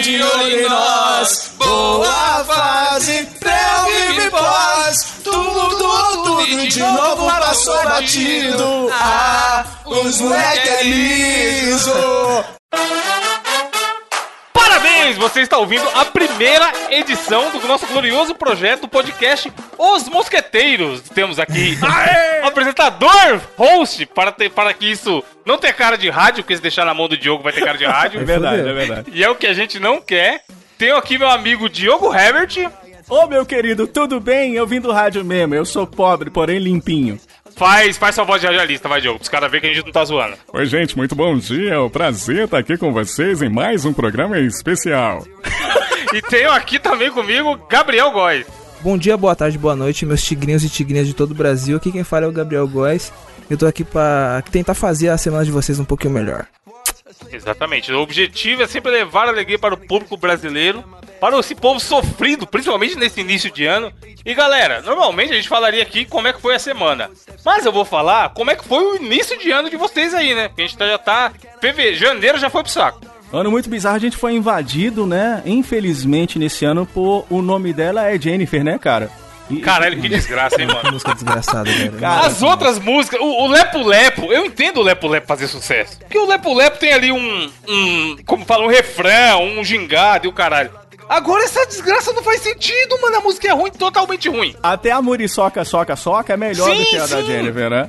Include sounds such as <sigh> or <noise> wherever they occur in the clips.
de olho em nós. Boa fase, pré vive pós. Tudo, tudo, tudo e de novo passou batido. Ah, os moleque é liso. Parabéns! Você está ouvindo a primeira edição do nosso glorioso projeto do podcast Os Mosqueteiros. Temos aqui <laughs> apresentador, host, para, ter, para que isso não tenha cara de rádio, porque se deixar na mão do Diogo vai ter cara de rádio. É verdade, é verdade. E é o que a gente não quer. Tenho aqui meu amigo Diogo Herbert. Ô meu querido, tudo bem? Eu vim do rádio mesmo. Eu sou pobre, porém limpinho. Faz, faz sua voz de radialista, vai, Diogo, pros caras verem que a gente não tá zoando. Oi, gente, muito bom dia. É um prazer estar aqui com vocês em mais um programa especial. <laughs> E tenho aqui também comigo Gabriel Góes. Bom dia, boa tarde, boa noite, meus tigrinhos e tigrinhas de todo o Brasil. Aqui quem fala é o Gabriel Góes. Eu tô aqui pra tentar fazer a semana de vocês um pouquinho melhor. Exatamente. O objetivo é sempre levar alegria para o público brasileiro, para esse povo sofrido, principalmente nesse início de ano. E galera, normalmente a gente falaria aqui como é que foi a semana. Mas eu vou falar como é que foi o início de ano de vocês aí, né? Porque a gente tá- já tá. Fevereiro, janeiro já foi pro saco. Ano muito bizarro, a gente foi invadido, né? Infelizmente, nesse ano, por o nome dela é Jennifer, né, cara? E- Caralho, que desgraça, hein, <laughs> mano. Música desgraçada, velho. Cara, As outras músicas, o, o Lepo Lepo, eu entendo o Lepo Lepo fazer sucesso. Porque o Lepo Lepo tem ali um, um como fala, um refrão, um gingado e o caralho. Agora essa desgraça não faz sentido, mano. A música é ruim, totalmente ruim. Até a Muriçoca Soca Soca é melhor Sim, do que a da sim. Jennifer, né?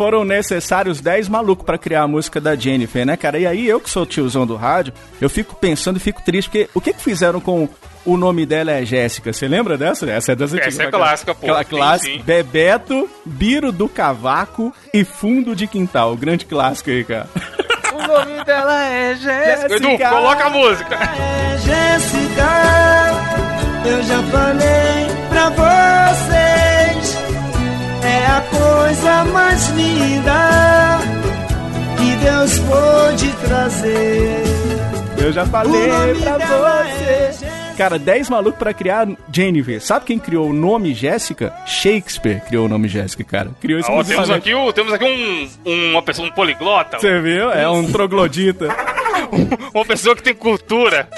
Foram necessários 10 malucos pra criar a música da Jennifer, né, cara? E aí, eu que sou tiozão do rádio, eu fico pensando e fico triste, porque o que que fizeram com o nome dela é Jéssica? Você lembra dessa? Essa é das antigas. Essa é caralho. clássica, pô. Aquela clássica. sim. Bebeto, Biro do Cavaco e Fundo de Quintal. Grande clássico aí, cara. O nome dela é Jéssica. Edu, coloca a música. É Jéssica, eu já falei pra vocês. É a coisa mais linda que Deus pôde trazer. Eu já falei pra é você. Cara, 10 malucos pra criar Jennifer. Sabe quem criou o nome Jéssica? Shakespeare criou o nome Jéssica, cara. Criou Ó, temos exclusivamente. aqui, o, temos aqui um, uma pessoa, um poliglota, Você viu? É um troglodita. <laughs> uma pessoa que tem cultura.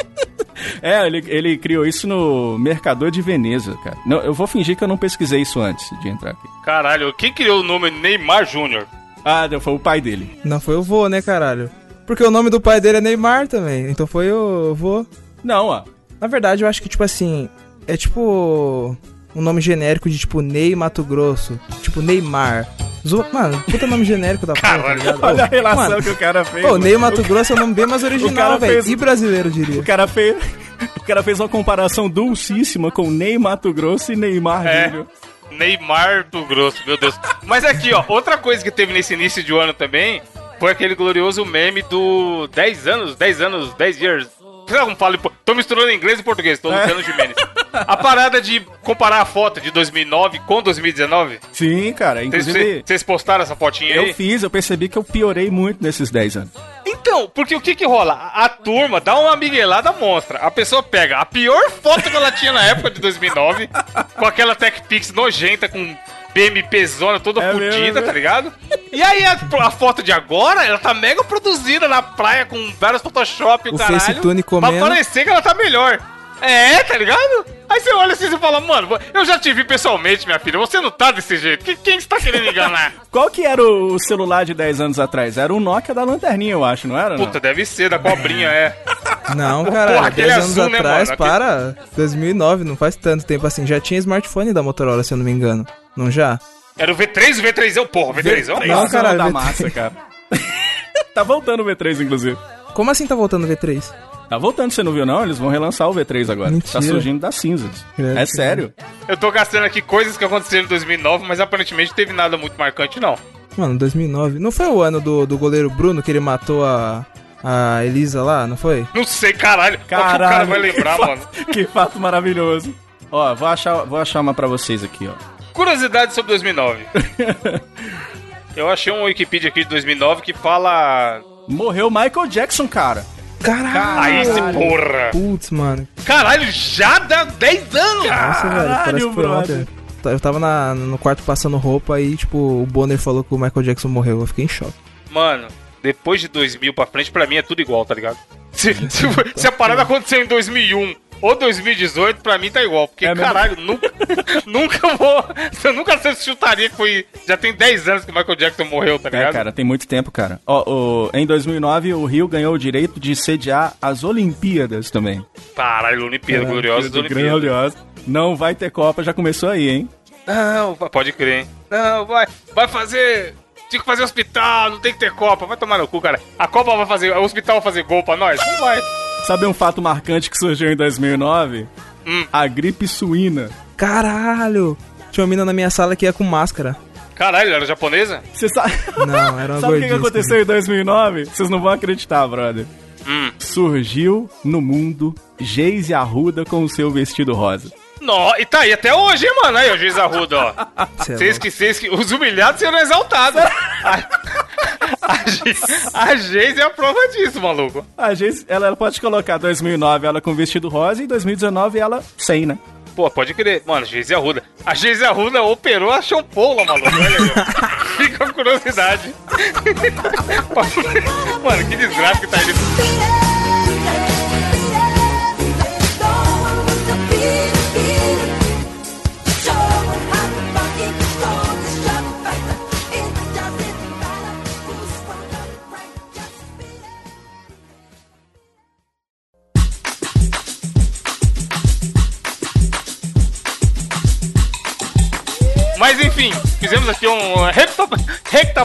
É, ele, ele criou isso no Mercador de Veneza, cara. Não, eu vou fingir que eu não pesquisei isso antes de entrar aqui. Caralho, quem criou o nome Neymar Júnior? Ah, não, foi o pai dele. Não foi o vô, né, caralho? Porque o nome do pai dele é Neymar também. Então foi o vô. Não, ó. Na verdade, eu acho que, tipo assim, é tipo um nome genérico de tipo Ney Mato Grosso. Tipo Neymar. Zo... Mano, puta nome genérico da porra, tá Caralho? Olha a Ô, relação mano, que o cara fez. Pô. Ney Mato Grosso é um nome bem mais original, velho. fez- E brasileiro, diria. O cara fez. <laughs> O cara fez uma comparação dulcíssima com Ney Mato Grosso e Neymar É. Júnior. Neymar do Grosso, meu Deus. Mas aqui, ó, outra coisa que teve nesse início de ano também foi aquele glorioso meme do 10 anos, 10 anos, 10 years. Em po- tô misturando inglês e português, tô Luciano Gimenez. A parada de comparar a foto de 2009 com 2019. Sim, cara. Vocês- Inclusive, Vocês postaram essa fotinha aí? eu fiz, eu percebi que eu piorei muito nesses 10 anos. Então, porque o que que rola? A a turma dá uma miguelada monstra. A pessoa pega a pior foto que ela tinha na época de 2009, com aquela Tech Pix nojenta, com BMP zona toda É fodida, mesmo, tá ligado? E aí a, a foto de agora, ela tá mega produzida na praia com vários Photoshop e o, O caralho. Facetune Pra comendo. parecer que ela tá melhor. É, tá ligado? Aí você olha assim e fala, mano, eu já te vi pessoalmente, minha filha. Você não tá desse jeito. Que- Quem está querendo enganar? <laughs> Qual que era o celular de 10 anos atrás? Era o Nokia da lanterninha, eu acho, não era? não? Puta, deve ser, da cobrinha, é. <laughs> Não, cara, Porra, aquele 10 anos azul, né, atrás? Aquele- para. 2009, não faz tanto tempo assim. Já tinha smartphone da Motorola, se eu não me engano. Não já? Era o V3 o V3? Porra, o V3 é Não, Não, caralho, da V3. massa, cara. <laughs> tá voltando o V3, inclusive. Como assim tá voltando o V3? Tá voltando, você não viu não? Eles vão relançar o V3 agora. Mentira. Tá surgindo das cinzas. Credo, É sério. Eu tô gastando aqui coisas que aconteceram em 2009, mas aparentemente não teve nada muito marcante, não. Mano, 2009. Não foi o ano do, do goleiro Bruno que ele matou a, a Elisa lá, não foi? Não sei, caralho. Qual que o Caralho. cara vai lembrar, que mano? Fato, <laughs> que fato maravilhoso. Ó, vou achar, vou achar uma pra vocês aqui, ó. Curiosidade sobre 2009. <laughs> Eu achei um Wikipedia aqui de 2009 que fala... Morreu Michael Jackson, cara. Caralho! Aí se porra. Putz, mano. Caralho, já dá 10 anos. Nossa, velho, parece que foi brother. ontem. Tá, Eu tava na- no quarto passando roupa e, tipo, o Bonner falou que o Michael Jackson morreu. Eu fiquei em choque. Mano, depois de 2000 pra frente, pra mim é tudo igual, tá ligado? <laughs> Se, se, se a parada aconteceu em 2001 ou 2018, pra mim tá igual. Porque, É mesmo? caralho, nunca, <laughs> nunca vou. Eu nunca sei se chutaria que foi. Já tem 10 anos que o Michael Jackson morreu, tá É, ligado? cara, tem muito tempo, cara. Ó, o- em 2009, o Rio ganhou o direito de sediar as Olimpíadas também. Caralho, Olimpíada, gloriosa Olimpíada Olimpíada. Gloriosa. Não vai ter Copa, já começou aí, hein? Não, pode crer, hein? Não, vai, vai fazer. Tinha que fazer hospital, não tem que ter Copa. Vai tomar no cu, cara. A Copa vai fazer. O hospital vai fazer gol pra nós? Não vai. Sabe um fato marcante que surgiu em 2009? Hum. A gripe suína. Caralho! Tinha uma mina na minha sala que ia com máscara. Caralho, era japonesa? Você sabe... Não, era <laughs> uma Sabe o que, aconteceu em 2009? Vocês não vão acreditar, brother. Hum. Surgiu no mundo Geise Arruda com o seu vestido rosa. Nó, e tá aí até hoje, hein, mano? Aí, ó, juiz Arruda, ó. Cê é Vocês que, vocês que. Os humilhados serão exaltados. <laughs> <laughs> A, a, Ge- a Geise é a prova disso, maluco. A Geise, ela, ela pode colocar 2009 ela com vestido rosa e 2019 ela sem, né? Pô, pode crer. Mano, Geise Arruda. A Geise Arruda operou a champola, maluco. Olha. <laughs> Fica a curiosidade. <laughs> Mano, que desgraça que tá aí. Fizemos aqui um recta... recta...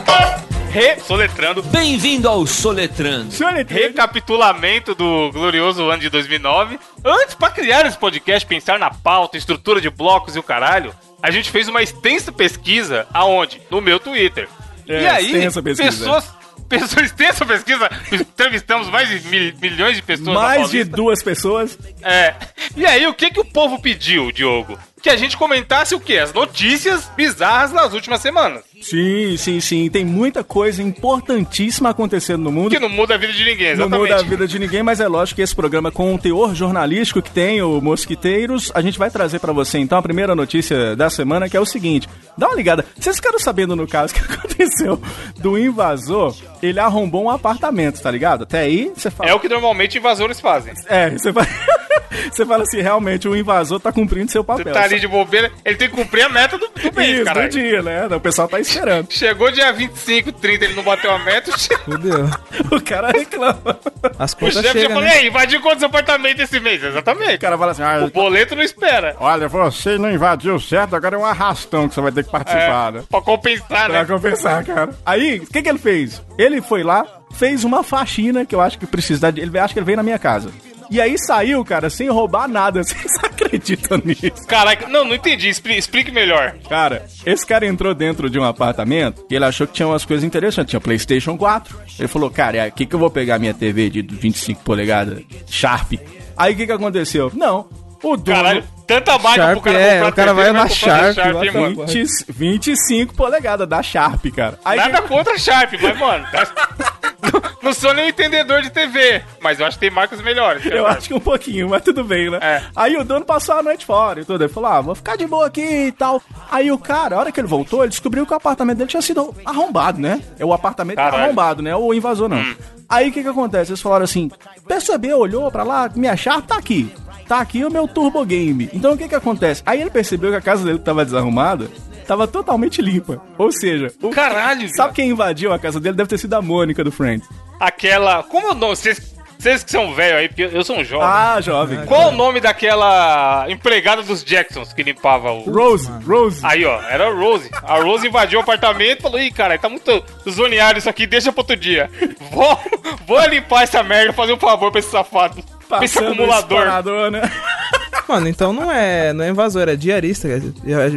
Re... Soletrando. Bem-vindo ao Soletrando. recapitulamento do glorioso ano de 2009. Antes, pra criar esse podcast, pensar na pauta, estrutura de blocos e o caralho, a gente fez uma extensa pesquisa aonde? No meu Twitter. É, e aí, pessoas... Pessoas, extensa pesquisa, entrevistamos mais de mil- milhões de pessoas na Mais de duas pessoas. É. E aí, o que que o povo pediu, Diogo? Que a gente comentasse o quê? As notícias bizarras nas últimas semanas. Sim, sim, sim. Tem muita coisa importantíssima acontecendo no mundo. Que não muda a vida de ninguém, Não exatamente. muda a vida de ninguém, mas é lógico que esse programa com o teor jornalístico que tem o Mosquiteiros, a gente vai trazer pra você então a primeira notícia da semana, que é o seguinte. Dá uma ligada. Vocês ficaram sabendo no caso que <laughs> aconteceu do invasor? Ele arrombou um apartamento, tá ligado? Até aí você fala. É o que normalmente invasores fazem. É, você fala... <laughs> você fala assim, realmente o invasor tá cumprindo seu Você papel. tá ali de bobeira, ele tem que cumprir a meta do, do mês, Isso, cara. do dia, né? O pessoal tá esperando. Chegou dia 25, 30, ele não bateu a meta, o <laughs> Fudeu. O cara reclama. As o contas chefe já chegam, falou, né? invadiu quantos apartamentos esse mês? O Exatamente. cara fala assim, ah, O boleto não espera. Olha, você não invadiu certo, agora é um arrastão que você vai ter que participar, né? É, pra compensar, Pra né? compensar, cara. Aí, o que, que ele fez? Ele foi lá, fez uma faxina que eu acho que precisa de. Ele acha que ele veio na minha casa. E aí saiu, cara, sem roubar nada. <laughs> Vocês acreditam nisso? Caraca, não, não entendi. Expli- explique melhor. Cara, esse cara entrou dentro de um apartamento e ele achou que tinha umas coisas interessantes. Tinha PlayStation 4. Ele falou, cara, aqui que eu vou pegar minha TV de 25 polegadas Sharp. Aí o que, que aconteceu? Não. O dono. Caralho, tanta marca Sharp, pro cara é, comprar o cara TV, vai na comprar Sharp, Sharp, vai hein, pra- mano. 20, 25 polegadas da Sharp, cara. Aí Nada que- contra a Sharp, mas, mano... não- <laughs> Não sou nem um entendedor de TV, mas eu acho que tem marcas melhores. Eu acho que um pouquinho, mas tudo bem, né? É. Aí o dono passou a noite fora e tudo. Ele falou: ah, vou ficar de boa aqui e tal. Aí o cara, a hora que ele voltou, ele descobriu que o apartamento dele tinha sido arrombado, né? É o apartamento Caralho. arrombado, né? O invasor não. Aí o que que acontece? Eles falaram assim: percebeu, olhou pra lá, minha chave tá aqui. Tá aqui o meu Turbo Game. Então o que que acontece? Aí ele percebeu que a casa dele tava desarrumada, tava totalmente limpa. Ou seja, o... Caralho, sabe quem invadiu a casa dele? Deve ter sido a Mônica do Friends. aquela... Como é o nome? Vocês, vocês que são velhos aí, porque eu sou um jovem. Ah, jovem. Qual o nome daquela empregada dos Jacksons que limpava o... Rose, Rose. Aí, ó, era a Rose. A Rose invadiu o apartamento e falou: Ih, cara, tá muito zoneado isso aqui, deixa pra outro dia. Vou, vou limpar essa merda, fazer um favor pra esse safado. Pra esse Passando acumulador. né? <laughs> Mano, então não é, não é invasor, é diarista. cara.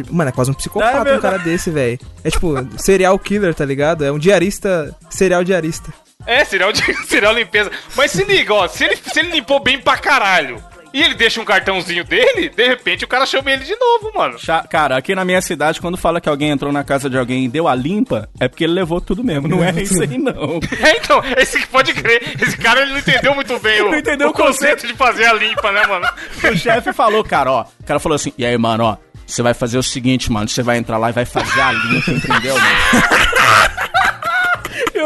Mano, é quase um É psicopata um verdade. cara desse, velho. É tipo, serial killer, tá ligado? É um diarista, serial diarista. É, serial, de- <laughs> serial limpeza. Mas se liga, ó, se ele, se ele limpou bem pra caralho e ele deixa um cartãozinho dele, de repente o cara chama ele de novo, mano. Cha- Cara, aqui na minha cidade, quando fala que alguém entrou na casa de alguém e deu a limpa, é porque ele levou tudo mesmo. Não é isso aí, não. <laughs> É, então, esse pode crer, esse cara ele não entendeu muito bem o, Não entendeu o o conceito. conceito de fazer a limpa, né, mano? <laughs> O chefe falou, cara, ó. O cara falou assim: e aí, mano, ó. Você vai fazer o seguinte, mano. Você vai entrar lá e vai fazer a limpa, entendeu, mano?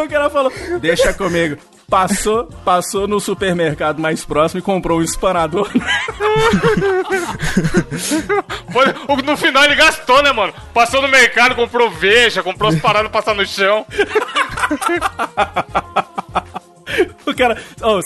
O cara falou, deixa comigo. Passou, passou no supermercado mais próximo e comprou um espanador. <laughs> Foi- no final ele gastou, né, mano? Passou no mercado, comprou veja, comprou as paradas pra passar no chão. O cara.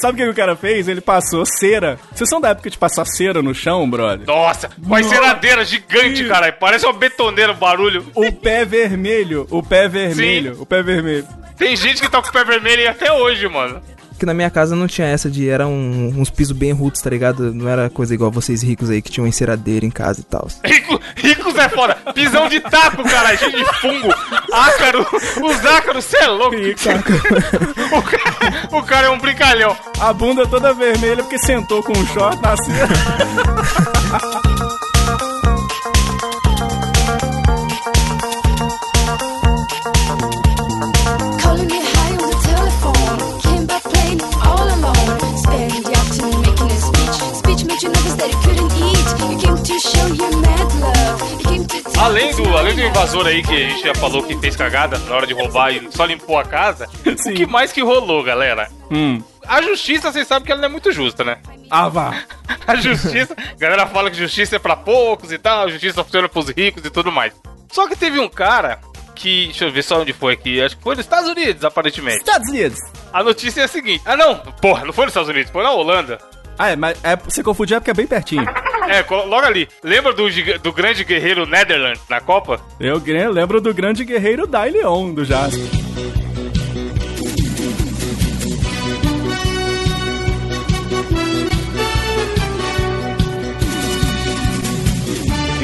Sabe o que o cara fez? Ele passou cera. Vocês são da época de passar cera no chão, brother? Nossa, uma Nossa. enceradeira gigante, caralho. Parece uma betoneira o barulho. O pé vermelho, o pé vermelho, o pé vermelho. Tem gente que tá com o pé vermelho aí até hoje, mano. Que na minha casa não tinha essa de. Era um- uns pisos bem roots, tá ligado? Não era coisa igual vocês ricos aí que tinham enceradeira em casa e tal. Rico, ricos é foda. Pisão de taco, caralho, cheio de fungo. Ácaro, os ácaros, cê é louco. <laughs> O cara, o cara é um brincalhão. A bunda toda vermelha porque sentou com um short na cera. <laughs> Além do, além do you invasor aí que a gente já falou que fez cagada na hora de roubar e só limpou a casa, Sim. o que mais que rolou, galera? Hum. A justiça, vocês sabem que ela não é muito justa, né? Ah, vá. <laughs> A justiça, a galera fala que justiça é pra poucos e tal, justiça funciona pros ricos e tudo mais. Só que teve um cara que, deixa eu ver só onde foi aqui, acho que foi nos Estados Unidos, aparentemente. Estados Unidos. A notícia é a seguinte: ah, não, porra, não foi nos Estados Unidos, foi na Holanda. Ah, é, mas é, você confundiu é porque é bem pertinho. É, logo ali. Lembra do, do grande guerreiro Netherlands na Copa? Eu lembro do grande guerreiro Daileon, do Jasper.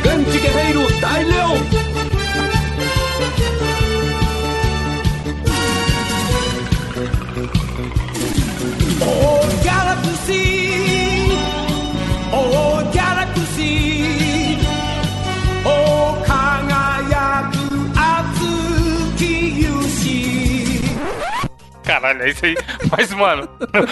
Grande guerreiro Daileon! Caralho, é isso aí. Mas, mano,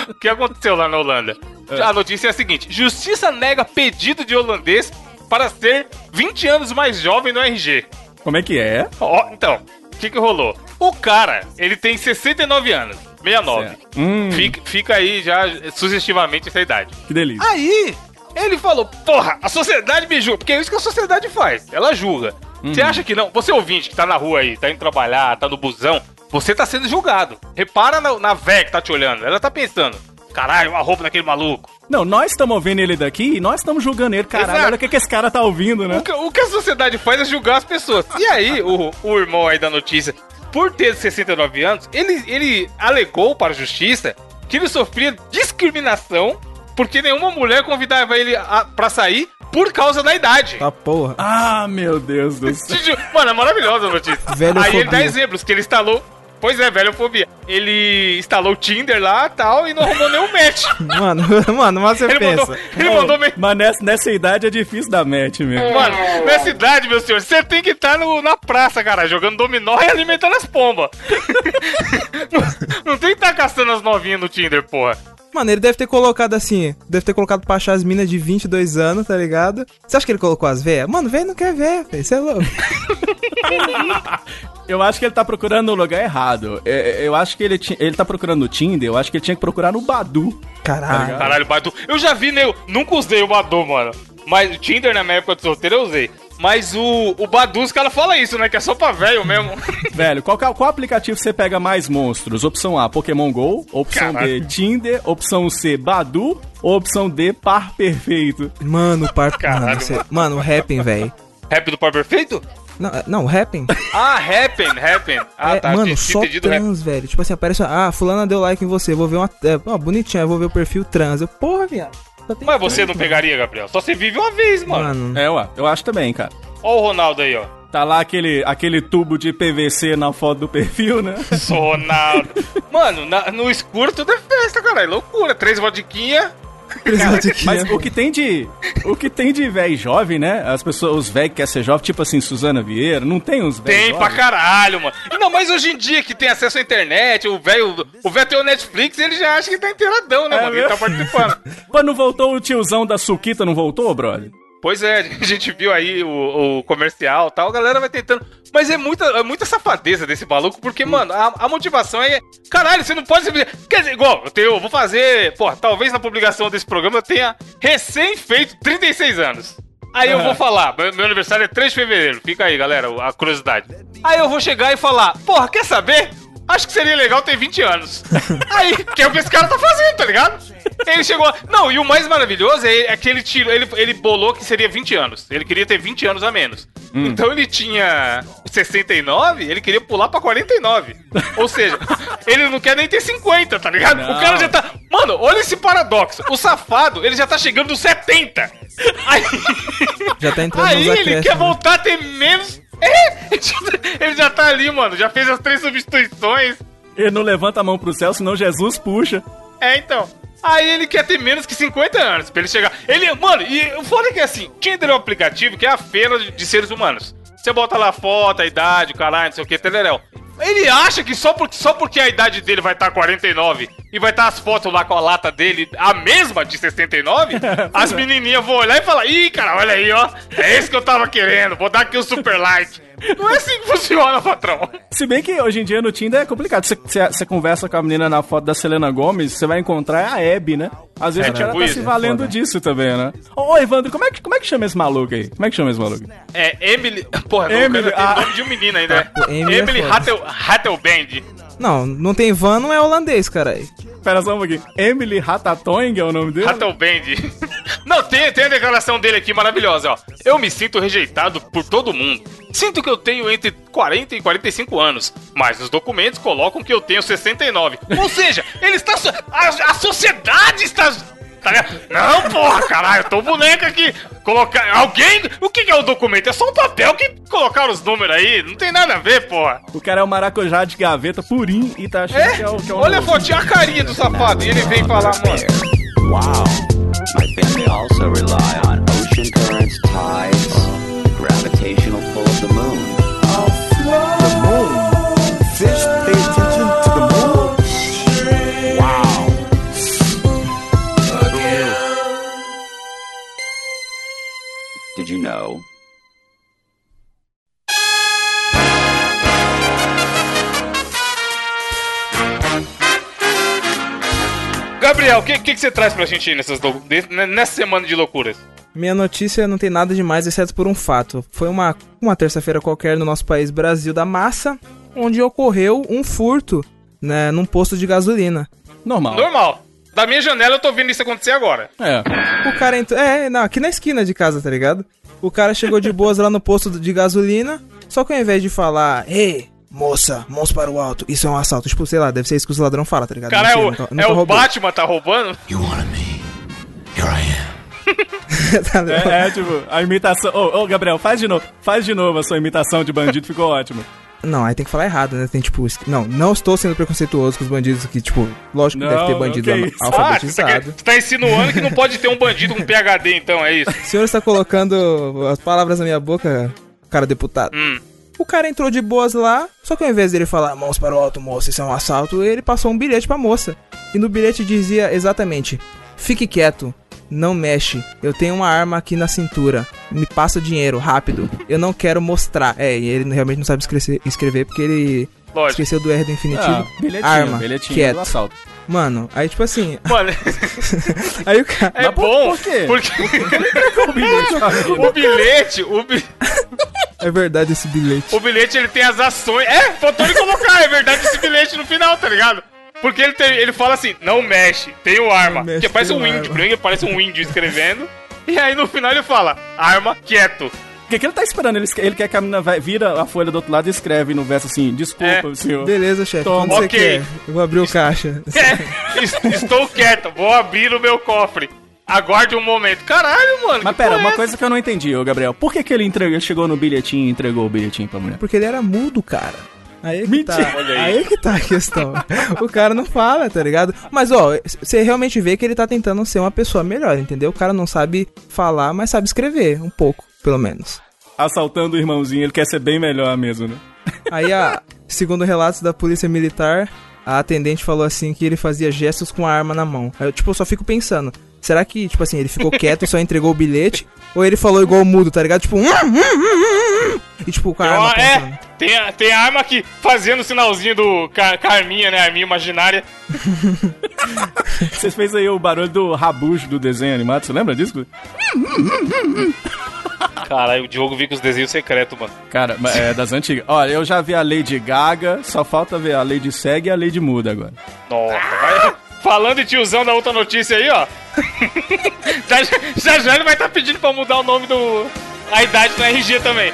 o que aconteceu lá na Holanda? A notícia é a seguinte: Justiça nega pedido de holandês para ser 20 anos mais jovem no RG. Como é que é? Ó, então, o que que rolou? O cara, ele tem 69 anos, 69. Certo. Hum, Fica, fica aí já sugestivamente essa idade. que delícia. Aí, ele falou, porra, a sociedade me julga. Porque é isso que a sociedade faz. Ela julga. Você acha que não? Você ouvinte que tá na rua aí, tá indo trabalhar, tá no busão, você tá sendo julgado. Repara na, na véia que tá te olhando. Ela tá pensando, caralho, uma roupa naquele maluco. Não, nós estamos ouvindo ele daqui e nós estamos julgando ele. Caralho, Exato. olha o que, que esse cara tá ouvindo, né? O que, o que a sociedade faz é julgar as pessoas. E aí, o, o irmão aí da notícia, por ter 69 anos, ele, ele alegou para a justiça que ele sofria discriminação porque nenhuma mulher convidava ele a, pra sair por causa da idade. Tá porra. Ah, meu Deus do <laughs> céu. Mano, é maravilhosa a notícia. Velhofobia. Aí ele dá exemplos, que ele instalou. Pois é, velhofobia. Ele instalou o Tinder lá e tal e não arrumou nenhum match. <laughs> Mano, <laughs> mano, mas você Ele pensa. mandou, <laughs> ele mandou me- Mas nessa, nessa idade é difícil dar match mesmo. Mano, nessa idade, meu senhor, você tem que estar no- na praça, cara, jogando dominó e alimentando as pombas. não, não tem que estar caçando as novinhas no Tinder, porra. Mano, ele deve ter colocado assim. Deve ter colocado pra achar as minas de 22 anos, tá ligado? Você acha que ele colocou as véias? Mano, velho não quer véia, velho. Você é louco. <laughs> Eu acho que ele tá procurando no lugar errado. É, é, Eu acho que ele, ele tá procurando no Tinder, eu acho que ele tinha que procurar no Badu. Caralho. Caralho, Badu. Eu já vi, né? eu nunca usei o Badu, mano. Mas o Tinder na minha época de solteiro eu usei. Mas o, o Badu, os caras falam isso, né? Que é só pra velho mesmo. <laughs> Velho, qual, é- qual aplicativo você pega mais monstros? Opção A, Pokémon GO. Opção Caralho. B, Tinder. Opção C, Badu. Ou opção D, Par Perfeito. Mano, par... <laughs> Caralho, mano, você- mano, o Rapping, velho. Rap do Par Perfeito? Não, não. Ah, Happen, Happen. Ah, é, tá. mano, só rap. trans, velho. Tipo assim, aparece, ah, fulana deu like em você, vou ver uma... É, ó, bonitinha, eu vou ver o perfil trans. Eu, porra, viado. Mas você não pegaria, Gabriel? Só você vive uma vez, mano. Mano, É, ué, eu acho também, cara. Ó o Ronaldo aí, ó. Tá lá aquele, aquele tubo de PVC na foto do perfil, né? Sou Ronaldo. <laughs> Mano, na- no escuro tudo é festa, caralho. Loucura. Três vodquinha. Aqui, Mas né? o que tem de. O que tem de velho jovem, né? As pessoas, os velhos que querem ser jovem, tipo assim, Suzana Vieira, não tem uns velhos. Tem pra caralho, mano. E não, mas hoje em dia que tem acesso à internet, o velho o velho tem o Netflix, ele já acha que tá inteiradão, né, É mano? Ele tá participando. <laughs> Pô, não voltou o tiozão da Suquita, não voltou, brother? Pois é, <laughs> a gente viu aí o, o comercial e tal, a galera vai tentando. Mas é muita, é muita safadeza desse maluco, porque, mano, a, a motivação é. Caralho, você não pode. Quer dizer, igual, eu, tenho, eu vou fazer. Pô, talvez na publicação desse programa eu tenha recém-feito 36 anos. Aí eu vou falar, meu meu aniversário é 3 de fevereiro, fica aí, galera, a curiosidade. Aí eu vou chegar e falar, porra, quer saber? Acho que seria legal ter 20 anos. <laughs> Aí, que é o que esse cara tá fazendo, tá ligado? Ele chegou. Não, e o mais maravilhoso é, é que ele tirou. Ele, ele bolou que seria 20 anos. Ele queria ter 20 anos a menos. Então ele tinha 69, ele queria pular pra 49. Ou seja, <laughs> ele não quer nem ter 50, tá ligado? O cara já tá. Mano, olha esse paradoxo. O safado, ele já tá chegando nos 70. Aí, Já tá entrando aí ele quer voltar a ter menos. É, ele já tá ali, mano. Já fez as três substituições. Ele não levanta a mão pro céu, senão Jesus puxa. É, então. Aí ele quer ter menos que 50 anos pra ele chegar. Ele, mano, e o foda é que assim, Tinder é um aplicativo que é a feira de seres humanos. Você bota lá a foto, a idade, o caralho, não sei o que, telerel. Ele acha que só, por, só porque a idade dele vai estar 49 e vai estar as fotos lá com a lata dele a mesma de 69, <laughs> as menininhas vão olhar e falar: Ih, cara, olha aí, ó. É esse que eu tava querendo, vou dar aqui o super like. <laughs> Não é assim que funciona, patrão. Se bem que hoje em dia no Tinder é complicado. Você- conversa com a menina na foto da Selena Gomes, você vai encontrar a Abby, né? Às vezes É, a cara tipo tá se é valendo foda. disso também, né? Ô, Evandro, como é, que, como é que chama esse maluco aí? Como é que chama esse maluco? É Emily. Porra, Emily, tem ah. nome de um menino ainda, né? Emily é Emily. Hattel, Hattelband. Não, não tem van, não é holandês, caralho. Pera só um pouquinho. Emily Ratatoing é o nome dele? Hattelband. <laughs> Não, tem, tem a declaração dele aqui maravilhosa, ó. Eu me sinto rejeitado por todo mundo. Sinto que eu tenho entre 40 e 45 anos, mas os documentos colocam que eu tenho 69. Ou seja, ele está. so- A, a sociedade está. Tá? Não, porra, caralho, eu tô boneco aqui. Colocar. Alguém. O que que é o documento? É só um papel que colocaram os números aí. Não tem nada a ver, porra. O cara é o maracujá de gaveta purinho e tá achando É? que é o que é o Olha a novo. fotinha, a carinha do safado. E ele vem falar, mano. Wow. My family also rely on ocean currents, tides, gravitational pull of the moon. Fish Did you know? Gabriel, o que, que, que você traz pra gente nessas nessa semana de loucuras? Minha notícia não tem nada demais, exceto por um fato. Foi uma, uma terça-feira qualquer no nosso país, Brasil da Massa, onde ocorreu um furto né, num posto de gasolina. Normal. Normal. Da minha janela eu tô vendo isso acontecer agora. É. O cara entrou. É, não, aqui na esquina de casa, tá ligado? O cara chegou de boas lá no posto de gasolina, só que ao invés de falar, ei, moça, mãos para o alto, isso é um assalto. Tipo, sei lá, deve ser isso que os ladrões falam, tá ligado? Cara, é Mentira, o, nunca- é o. Batman tá roubando? You wanted me. Here I am. <laughs> Tá? É, é, tipo, a imitação. Ô, ô, Gabriel, faz de novo. Faz de novo a sua imitação de bandido, ficou ótimo. Não, aí tem que falar errado, né? Tem tipo. Não, não estou sendo preconceituoso com os bandidos que, tipo, lógico que Não, deve ter bandido que al- isso. Ah, você tá, alfabetizado. você tá insinuando que não pode ter um bandido com PHD, então, é isso? O senhor está colocando as palavras na minha boca, cara deputado. Hum. O cara entrou de boas lá, só que ao invés dele falar mãos para o alto, moça, isso é um assalto, ele passou um bilhete pra moça. E no bilhete dizia exatamente: Fique quieto, não mexe, eu tenho uma arma aqui na cintura, me passa o dinheiro, rápido, eu não quero mostrar. É, e ele realmente não sabe escrever, porque ele Lógico. esqueceu do R do infinitivo. Ah, bilhetinho, arma, bilhetinho quieto. do assalto. Mano, aí tipo assim, Mano, <laughs> aí o cara. é Mas bom. por quê? Porque <laughs> <laughs> O bilhete o bilhete, É verdade esse bilhete. o bilhete ele tem as ações. É, faltou ele colocar, é verdade esse bilhete no final, tá ligado? Porque ele, tem- ele fala assim, não mexe, tenho arma. Não mexe, que parece um índio, arma. parece um índio escrevendo. <laughs> E aí no final ele fala, arma, quieto. O que, que ele tá esperando? Ele, ele quer que a menina vai- vira a folha do outro lado e escreve no verso assim: Desculpa, É. senhor. Beleza, chefe, Toma. quando você Ok. quer? Eu vou abrir o caixa. <laughs> É, es- estou quieto, vou abrir o meu cofre. Aguarde um momento. Caralho, mano. Mas pera, porra é uma essa? coisa que eu não entendi, ô Gabriel. Por que, que ele, entregou, ele chegou no bilhetinho e entregou o bilhetinho pra mulher? Porque ele era mudo, cara. Aí que Mentira. tá. Olha aí. Aí que tá a questão. o cara não fala, tá ligado? Mas ó, você realmente vê que ele tá tentando ser uma pessoa melhor, entendeu? O cara não sabe falar, mas sabe escrever, um pouco, pelo menos. Assaltando o irmãozinho, ele quer ser bem melhor mesmo, né? Aí, a, segundo relatos da polícia militar, a atendente falou assim que ele fazia gestos com a arma na mão. Aí eu, tipo, eu só fico pensando, Será que, tipo assim, ele ficou quieto e só entregou o bilhete? Ou ele falou igual o mudo, tá ligado? Tipo, "Hum, hum, hum, hum", e tipo, com a arma Ó, apontando. é, tem, a- tem a arma aqui fazendo o sinalzinho do Car Carminha, né? Arminha imaginária. Vocês fez aí o barulho do rabujo do desenho animado, você lembra disso? Caralho, o Diogo viu com os desenhos secretos, mano. Cara, mas é das antigas. Olha, eu já vi a Lady Gaga, só falta ver a Lady Seg e a Lady Muda agora. Nossa, vai. Falando de tiozão da outra notícia aí, ó. <laughs> já, já já ele vai estar pedindo pra mudar o nome do. A idade do RG também.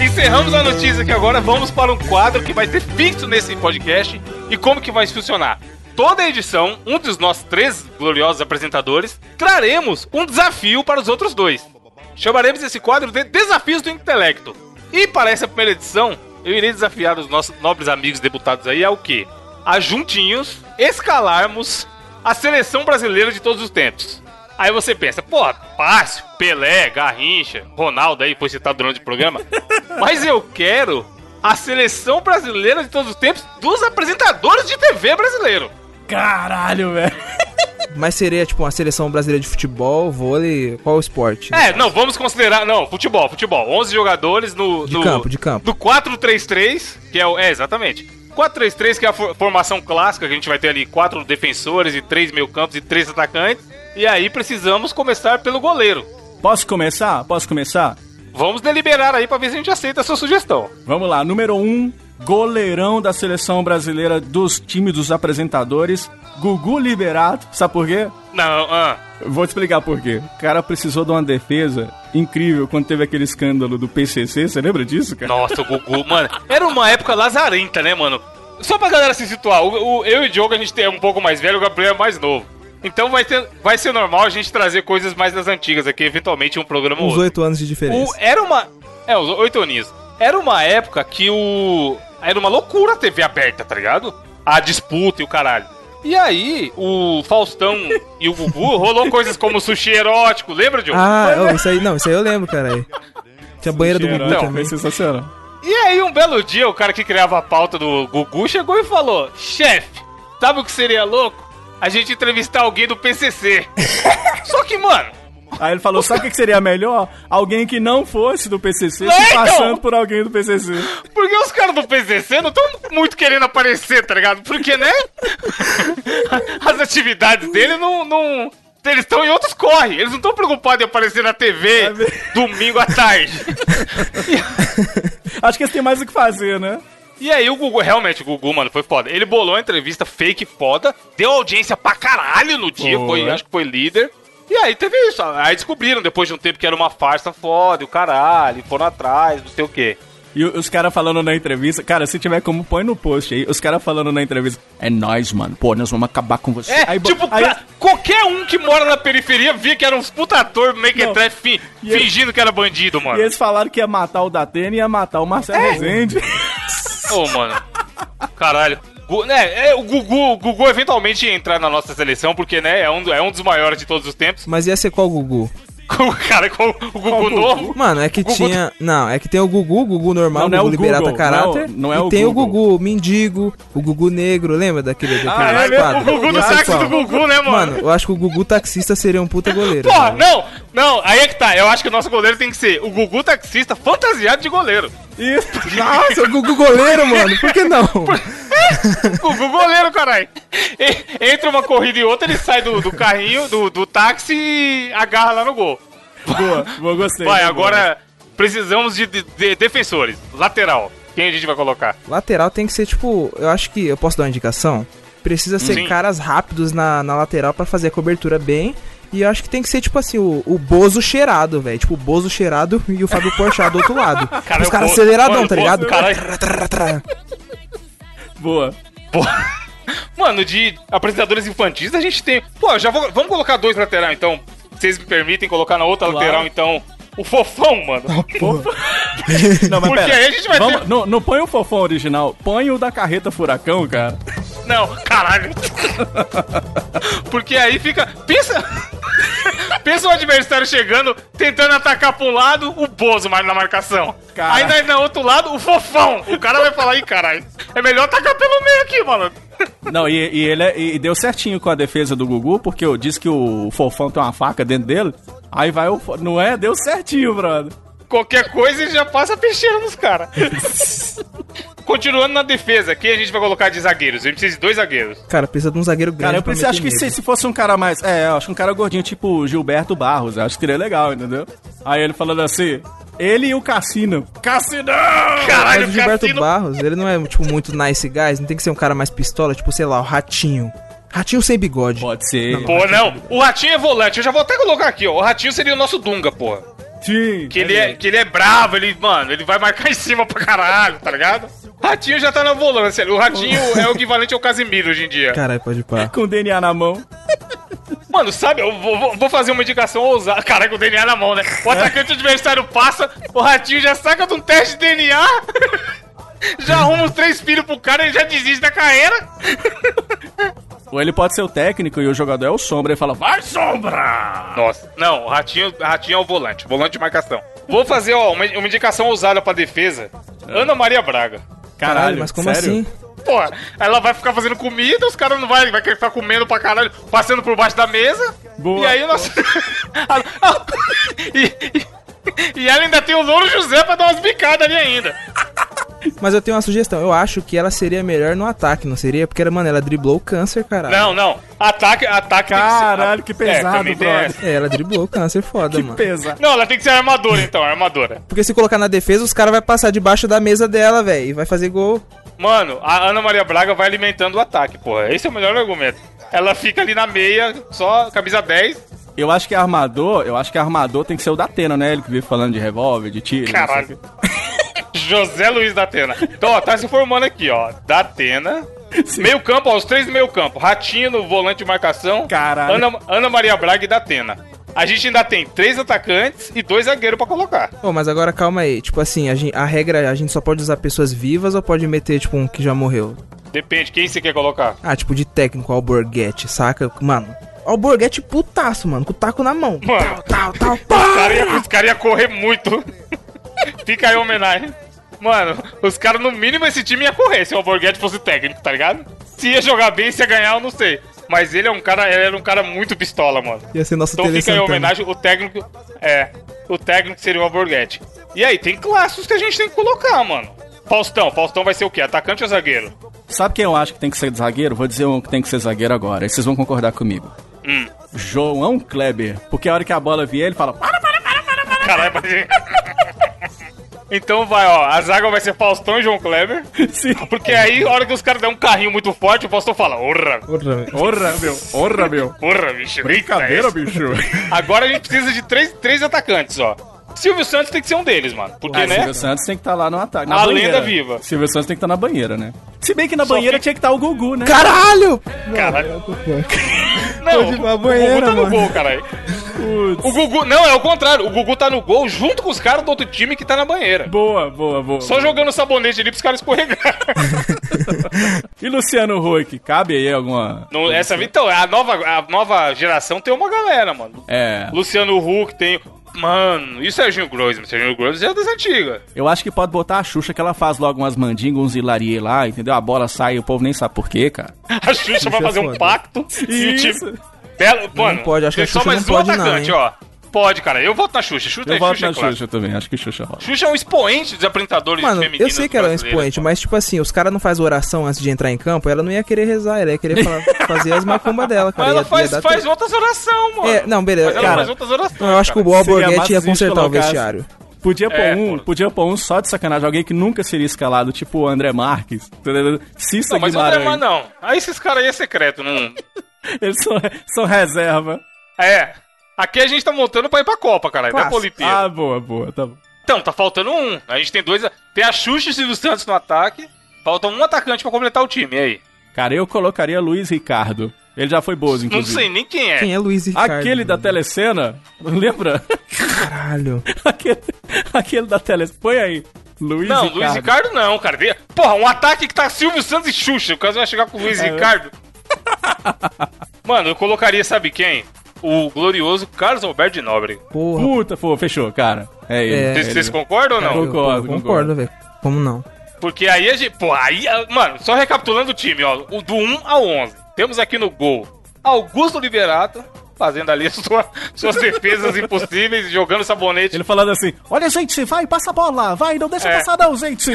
Encerramos a notícia aqui agora, vamos para um quadro que vai ser fixo nesse podcast. E como que vai funcionar? Toda edição, um dos nossos três gloriosos apresentadores, traremos um desafio para os outros dois. Chamaremos esse quadro de Desafios do Intelecto. E para essa primeira edição, eu irei desafiar os nossos nobres amigos deputados aí ao quê? A juntinhos escalarmos a seleção brasileira de todos os tempos. Aí você pensa, pô, fácil, Pelé, Garrincha, Ronaldo aí foi citado durante o programa. <laughs> Mas eu quero a seleção brasileira de todos os tempos dos apresentadores de TV brasileiro. Caralho, velho. Mas seria, tipo, uma seleção brasileira de futebol, vôlei, qual o esporte? É, não, vamos considerar. Não, futebol, futebol. 11 jogadores no. De no- campo, de campo. Do 4-3-3, que é o. É, exatamente. 4-3-3, que é a for- formação clássica, que a gente vai ter ali quatro defensores e três meio-campos e três atacantes. E aí precisamos começar pelo goleiro. Posso começar? Posso começar? Vamos deliberar aí pra ver se a gente aceita a sua sugestão. Vamos lá, número 1, um, goleirão da seleção brasileira dos times dos apresentadores, Gugu Liberato. Sabe por quê? Não, ah. Vou te explicar por quê. O cara precisou de uma defesa incrível quando teve aquele escândalo do PCC. Você lembra disso, cara? Nossa, o Gugu, mano. Era uma época lazarenta, né, mano? Só pra galera se situar, o, o- eu e o Diogo a gente é um pouco mais velho, o Gabriel é mais novo. Então vai, ter, vai ser normal a gente trazer coisas mais das antigas aqui, eventualmente um programa ou Uns outro. oito anos de diferença. O- era uma. É, os oito aninhos. Era uma época que o. Era uma loucura a TV aberta, tá ligado? A disputa e o caralho. E aí, o Faustão <laughs> e o Gugu rolou coisas como sushi erótico, lembra, Diogo? Ah, oh, isso aí, não, isso aí eu lembro, cara. aí. Tinha banheira do Gugu Então, também. Foi sensacional. E aí, um belo dia, o cara que criava a pauta do Gugu chegou e falou: Chefe, sabe o que seria louco? A gente entrevistar alguém do PCC. <laughs> Só que, mano, Aí ele falou, sabe o que seria melhor? Alguém que não fosse do PCC É, se então. passando por alguém do PCC. porque os caras do PCC não estão muito querendo aparecer, tá ligado? Porque, né? <laughs> As atividades dele não. não eles estão em outros corre. Eles não estão preocupados em aparecer na TV domingo à tarde. <laughs> Acho que eles têm mais o que fazer, né? E aí o Gugu, realmente, o Gugu, mano, foi foda. Ele bolou uma entrevista fake foda, deu audiência pra caralho no dia, Foi. foi, acho que foi líder. E aí teve isso. Aí descobriram depois de um tempo que era uma farsa foda, o caralho, foram atrás, não sei o quê. E os caras falando na entrevista, cara, se tiver como, põe no post aí. Os caras falando na entrevista, é nóis, mano. Pô, nós vamos acabar com você. É, Aí, tipo, aí- qualquer um que mora na periferia via que era uns puta ator make Não. trap fingindo que era bandido, mano. E eles falaram que ia matar o Datena e ia matar o Marcelo É. Rezende. <laughs> Ô, mano. Caralho. Gu- né, é, o Gugu, o Gugu eventualmente ia entrar na nossa seleção, porque, né, é um, do- é um dos maiores de todos os tempos. Mas ia ser qual Gugu? O cara com o Gugu Gugu? novo. Mano, é que Gugu- tinha. Não, é que tem o Gugu, o Gugu normal, Não, não é o Gugu o liberata Google, caráter. não é o- não é e o tem o Google. Gugu mendigo, o Gugu negro, lembra daquele, daquele Ah, é mesmo? O Gugu do táxi qual? do Gugu, né, mano? Mano, eu acho que o Gugu taxista seria um puta goleiro. Porra, mano. não, não, aí é que tá. Eu acho que o nosso goleiro tem que ser o Gugu taxista fantasiado de goleiro. Isso. <laughs> Nossa, o Gugu goleiro, mano, por que não? <laughs> Gugu goleiro, caralho. Entre uma corrida e outra, ele sai do, do carrinho, do, do táxi e agarra lá no gol. Boa, boa, gostei. Vai, boa. agora precisamos de, de- de defensores. Lateral. Quem a gente vai colocar? Lateral tem que ser tipo, eu acho que eu posso dar uma indicação. Precisa ser Sim. caras rápidos na, na lateral pra fazer a cobertura bem. E eu acho que tem que ser tipo assim, o, o Bozo cheirado, velho. Tipo, o Bozo cheirado e o Fábio Porchat do outro lado. <laughs> Cara, Os caras Bozo- aceleradão, mano, tá Bozo, ligado? tra, tra. Boa. <laughs> Mano, de apresentadores infantis a gente tem. Pô, já vou, vamos colocar dois lateral então. Vocês me permitem colocar na outra Claro. lateral então. O fofão, mano. <laughs> Não, mas Porque pera. aí a gente vai Vamos- ter- não, não põe o fofão original, põe o da carreta furacão, cara. Não, caralho. Porque aí fica. Pensa. Pensa o adversário chegando, tentando atacar pra um lado, o Bozo mais na marcação. Aí na, outro lado, o fofão. O cara vai falar, ih, caralho, é melhor atacar pelo meio aqui, mano. Não, e, e ele é- e deu certinho com a defesa do Gugu, porque eu disse que o Fofão tem uma faca dentro dele. Aí vai o. Não é? Deu certinho, brother. Qualquer coisa ele já passa peixeiro nos caras. <laughs> Continuando na defesa, quem a gente vai colocar de zagueiros? A gente precisa de dois zagueiros. Cara, precisa de um zagueiro grande. Cara, eu pensei, acho que se, se fosse um cara mais. É, eu acho que um cara gordinho, tipo Gilberto Barros. eu Acho que seria legal, entendeu? Aí ele falando assim. Ele e o Cassino. Cassinão! Caralho, Mas o Gilberto Cassino- Barros, ele não é, tipo, muito nice guys. Não tem que ser um cara mais pistola, tipo, sei lá, o Ratinho. Ratinho sem bigode. Pode ser. Pô, não. O Ratinho é volante. Eu já vou até colocar aqui, ó. O Ratinho seria o nosso Dunga, pô. Sim. Que ele é, que ele é bravo, ele, mano, ele vai marcar em cima pra caralho, tá ligado? Ratinho já tá na volância. O Ratinho é o equivalente ao Casimiro hoje em dia. Caralho, pode pá. Com o DNA na mão. Mano, sabe, eu vou, vou- fazer uma indicação ousada. Cara, com o DNA na mão, né? O atacante adversário passa, o Ratinho já saca de um teste de DNA. Já arruma os três filhos pro cara, ele já desiste da carreira. Ou ele pode ser o técnico e o jogador é o sombra. Ele fala, vai sombra! Nossa. Não, o Ratinho, Ratinho é o volante, volante de marcação. Vou fazer, ó, uma, uma indicação ousada pra defesa. Ana Maria Braga. Caralho, mas como sério? assim? Porra, ela vai ficar fazendo comida, os caras não vai, vai querer ficar comendo pra caralho, passando por baixo da mesa. Boa. E aí nós. <laughs> e, e- e ela ainda tem o Louro José pra dar umas bicadas ali ainda. Mas eu tenho uma sugestão. Eu acho que ela seria melhor no ataque, não seria? Porque, mano, ela driblou o câncer, caralho. Não, não. Ataque, ataque. tem que ser- Caralho, que pesado, brother. essa. É, ela driblou o câncer foda, mano. Pesa. Não, ela tem que ser armadora então, armadora. Porque se colocar na defesa, os caras vão passar debaixo da mesa dela, velho. E vai fazer gol. Mano, a Ana Maria Braga vai alimentando o ataque, porra. Esse é o melhor argumento. Ela fica ali na meia, só camisa 10. Eu acho que armador, eu acho que armador tem que ser o da Atena, né? Ele que vive falando de revólver, de tiro. não sei o Caralho. José Luiz da Atena. Então, ó, tá se formando aqui, ó. Da Atena. Meio campo, ó, os três meio campo. Ratinho no volante de marcação. Caralho. Ana, Ana Maria Braga e da Atena. A gente ainda tem três atacantes e dois zagueiros pra colocar. Pô, mas agora calma aí. Tipo assim, a, gen- a regra, a gente só pode usar pessoas vivas ou pode meter, tipo, um que já morreu? Depende, quem você quer colocar? Ah, tipo, de técnico, Alborguete, saca? Mano, Alborguete putaço, mano, com o taco na mão. Mano, Tal, tal, os caras iam cara ia correr muito. <laughs> Fica aí a homenagem. Mano, os caras, no mínimo, esse time ia correr se o Alborguete fosse técnico, tá ligado? Se ia jogar bem, se ia ganhar, eu não sei. Mas ele é um cara, ele era um cara muito pistola, mano. Ia ser nosso Então fica aí a Santana. homenagem, o técnico. É. O técnico seria o Alborguete. E aí, tem clássicos que a gente tem que colocar, mano. Faustão, Faustão vai ser o quê? Atacante ou zagueiro? Sabe quem eu acho que tem que ser zagueiro? Vou dizer um que tem que ser zagueiro agora. Aí vocês vão concordar comigo. Hum. João Kleber. Porque a hora que a bola vier, ele fala. Para, para, para, para, para. Caralho. <laughs> Então vai, ó. A zaga vai ser Faustão e João Kleber. <laughs> Sim. Porque aí, a hora que os caras dão um carrinho muito forte, o Faustão fala: Orra, velho. Orra, meu. Orra, meu. porra, bicho. Brincadeira, bicho. Agora a gente precisa de três, três atacantes, ó. Silvio Santos tem que ser um deles, mano. Porque, Ah, né? Silvio Santos tem que estar lá no ataque. Na A banheira. lenda viva. Silvio Santos tem que estar na banheira, né? Se bem que na Só banheira fica- tinha que estar o Gugu, né? Caralho! Caralho. Não, <laughs> o, uma o banheira, Gugu tá no mano. gol, caralho. O Gugu, não, é o contrário. O Gugu tá no gol junto com os caras do outro time que tá na banheira. Boa, boa, boa. Só jogando sabonete ali pros caras escorregar. <laughs> E Luciano Huck? Cabe aí alguma. Não, essa, então, a nova, a nova geração tem uma galera, mano. É. Luciano Huck tem. Mano, e o Serginho Groisman? Serginho Groisman é das antigas. Eu acho que pode botar a Xuxa que ela faz logo umas mandingas, uns hilarie lá, entendeu? A bola sai e o povo nem sabe por quê, cara. A Xuxa vai é fazer um pacto e o Isso. time. Belo, mano, pode, acho que a só Xuxa mais não um pode não, atacante, hein? ó. Pode, cara. Eu voto na Xuxa. Xuxa, Eu voto Xuxa na é clássico. Xuxa também, acho que Xuxa rola. Xuxa é um expoente dos apresentadores Mano, eu femininos sei que ela é um expoente, mas tipo assim, os caras não fazem oração antes de entrar em campo, ela não ia querer rezar, ela ia querer falar- <laughs> fazer as macumbas dela, cara. Mas ela ia- ia faz, dar faz outras orações, mano. É, não, beleza, Mas ela cara. faz outras orações. Não, eu acho que o cara. Alborguete ia consertar o vestiário. Podia pôr É, um, pô. podia pôr um só de sacanagem, alguém que nunca seria escalado, tipo o André Marques, entendeu? Cissa Não, mas o André Guimarães. Não. Aí esses caras aí é secreto, não. <laughs> Eles são, são reserva. É. Aqui a gente tá montando pra ir pra Copa, caralho. Não é pra. Olimpíada. Ah, boa, boa, tá bom. Então, tá faltando um. A gente tem dois. Tem a Xuxa e o Silvio Santos no ataque. Falta um atacante pra completar o time. E aí? Cara, eu colocaria Luiz Ricardo. Ele já foi Bozo, Não inclusive. sei nem quem é. Quem é Luiz Ricardo? Aquele da telecena, <laughs> lembra? Caralho. <laughs> aquele, aquele da telecena. Põe aí. Luiz não, Ricardo. Luiz Ricardo não, cara. Porra, um ataque que tá Silvio Santos e Xuxa. O caso vai chegar com o Luiz É, Ricardo. <laughs> Mano, eu colocaria, sabe quem? O glorioso Carlos Alberto de Nobre. Porra. Puta, pô, fechou, cara. É ele. É. Vocês, concordam ou não? eu- concordo, eu concordo, velho. Como não? Porque aí a gente. Pô, aí. ah, Mano, só recapitulando o time, ó. O do 1 ao 11. Temos aqui no gol Augusto Liberato, fazendo ali <laughs> sua- suas defesas impossíveis, jogando sabonete. Ele falando assim: Olha, gente, vai, passa a bola, vai, não deixa É. passar, não, gente.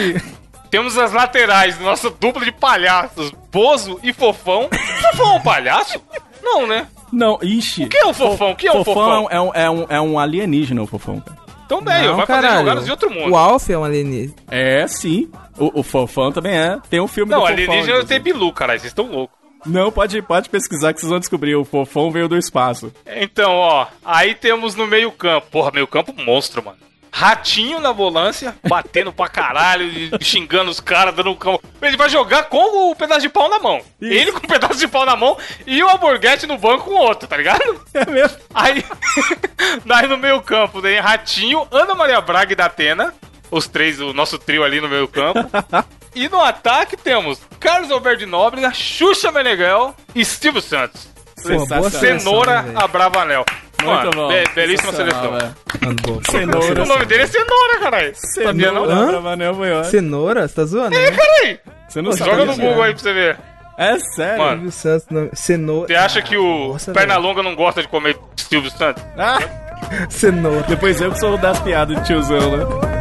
Temos as laterais, nossa dupla de palhaços, Bozo e Fofão. Fofão é um palhaço? Não, né? Não, ixi. O que é o Fofão? O que é o Fofão? É um, é, um, é um alienígena, o Fofão. cara. Então, velho, Não, vai fazer caralho. jogadas de outro mundo. O Alf é um alienígena. É, sim. O, o Fofão também é. Tem um filme Não, do alienígena Fofão. tem inclusive. Bilu, caralho, vocês estão loucos. Não, pode, pode pesquisar que vocês vão descobrir. O Fofão veio do espaço. Então, ó, aí temos no meio campo. Porra, meio campo monstro, mano. Ratinho na volância, batendo pra caralho, xingando os caras, dando um cão. Ele vai jogar com o pedaço de pau na mão. Isso. Ele com o pedaço de pau na mão e o Alborguete no banco com o outro, tá ligado? É mesmo? Aí, <laughs> daí no meio campo, daí Ratinho, Ana Maria Braga e Datena. Os três, o nosso trio ali no meio campo. <laughs> E no ataque temos Carlos Alberto de Nóbrega, Xuxa Meneghel e Silvio Santos. Pô, Cenoura velho? a Bravanel. Muito Mano, bom. be- belíssima seleção. Cenoura. O nome dele é Cenoura, caralho. Cenoura? Bravanel ótimo. Cenoura? Você tá zoando? É, né? caralho. Você não Joga no sabia? Google aí pra você ver. É sério? Mano. Silvio Santos, não- Cenoura. Você acha que o Nossa, Pernalonga não gosta de comer Silvio Santos? Ah, Cenoura. depois eu que sou o das piadas de tiozão, né?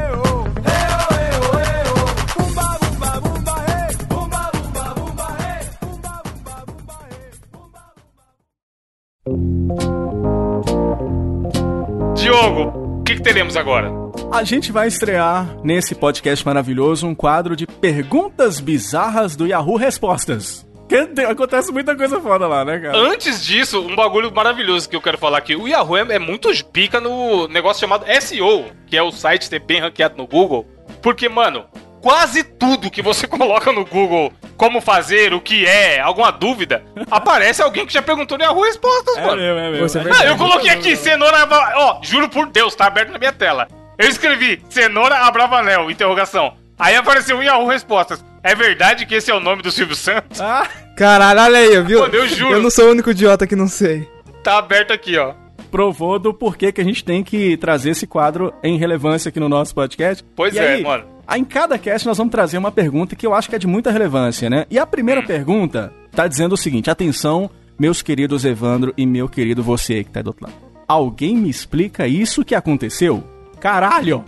Diogo, o que, que teremos agora? A gente vai estrear nesse podcast maravilhoso um quadro de perguntas bizarras do Yahoo Respostas. Que tem- acontece muita coisa foda lá, né, cara? Antes disso, um bagulho maravilhoso que eu quero falar aqui. O Yahoo é, é muito pica no negócio chamado SEO, que é o site ter bem ranqueado no Google. Porque, mano, quase tudo que você <laughs> coloca no Google, como fazer, o que é, alguma dúvida, aparece alguém que já perguntou no Yahoo Respostas, É mano. mesmo, é. Você É Ah, eu coloquei aqui, cenoura. Ó, juro por Deus, tá aberto na minha tela. Eu escrevi cenoura Abravanel, interrogação. Aí apareceu um Yahoo Respostas. É verdade que esse é o nome do Silvio Santos? Ah, Caralho, olha aí, viu? Mano, eu juro. Eu não sou o único idiota que não sei. Tá aberto aqui, ó. Provou do porquê que a gente tem que trazer esse quadro em relevância aqui no nosso podcast. Pois E é, aí, mano. Em cada cast nós vamos trazer uma pergunta que eu acho que é de muita relevância, né? E a Hum. primeira pergunta tá dizendo o seguinte: atenção, meus queridos Evandro e meu querido você que tá do outro lado. Alguém me explica isso que aconteceu? Caralho!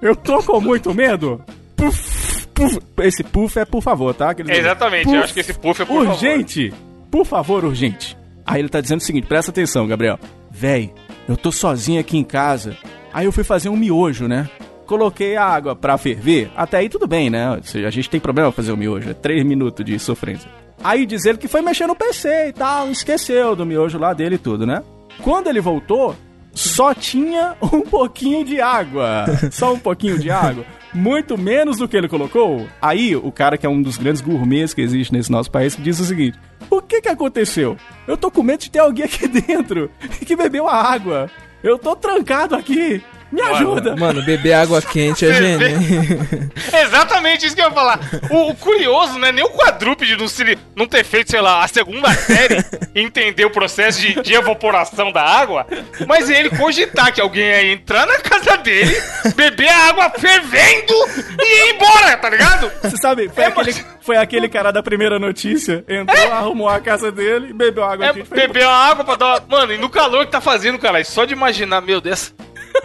Eu tô com muito medo! Puf, puf. Esse puff é por favor, tá? Aqueles- Exatamente, eu acho que esse puff é por favor. urgente! Por favor, urgente. Aí ele tá dizendo o seguinte, presta atenção, Gabriel. Véi, eu tô sozinho aqui em casa. Aí eu fui fazer um miojo, né? Coloquei a água pra ferver. Até aí tudo bem, né? A gente tem problema fazer o miojo. É três minutos de sofrência. Aí diz ele que foi mexer no PC e tal, esqueceu do miojo lá dele e tudo, né? Quando ele voltou, só tinha <laughs> um pouquinho de água. Só um pouquinho de água. Muito menos do que ele colocou. Aí, o cara que é um dos grandes gourmets que existe nesse nosso país diz o seguinte: O que que aconteceu? Eu tô com medo de ter alguém aqui <laughs> dentro que bebeu a água. Eu tô trancado aqui. Me ajuda. Mano, beber água quente é gênio. <laughs> Exatamente isso que eu ia falar. O, o curioso, né? Nem o quadrúpede não, se, não ter feito, sei lá, a segunda série <laughs> entender o processo de, de evaporação da água, mas ele cogitar que alguém ia entrar na casa dele, beber a água fervendo e ir embora, tá ligado? Você sabe, foi, É, aquele, mas- foi aquele cara da primeira notícia. Entrou, arrumou a casa dele, bebeu água É quente. foi beber a água pra dar uma... Mano, e no calor que tá fazendo, caralho, só de imaginar, meu Deus.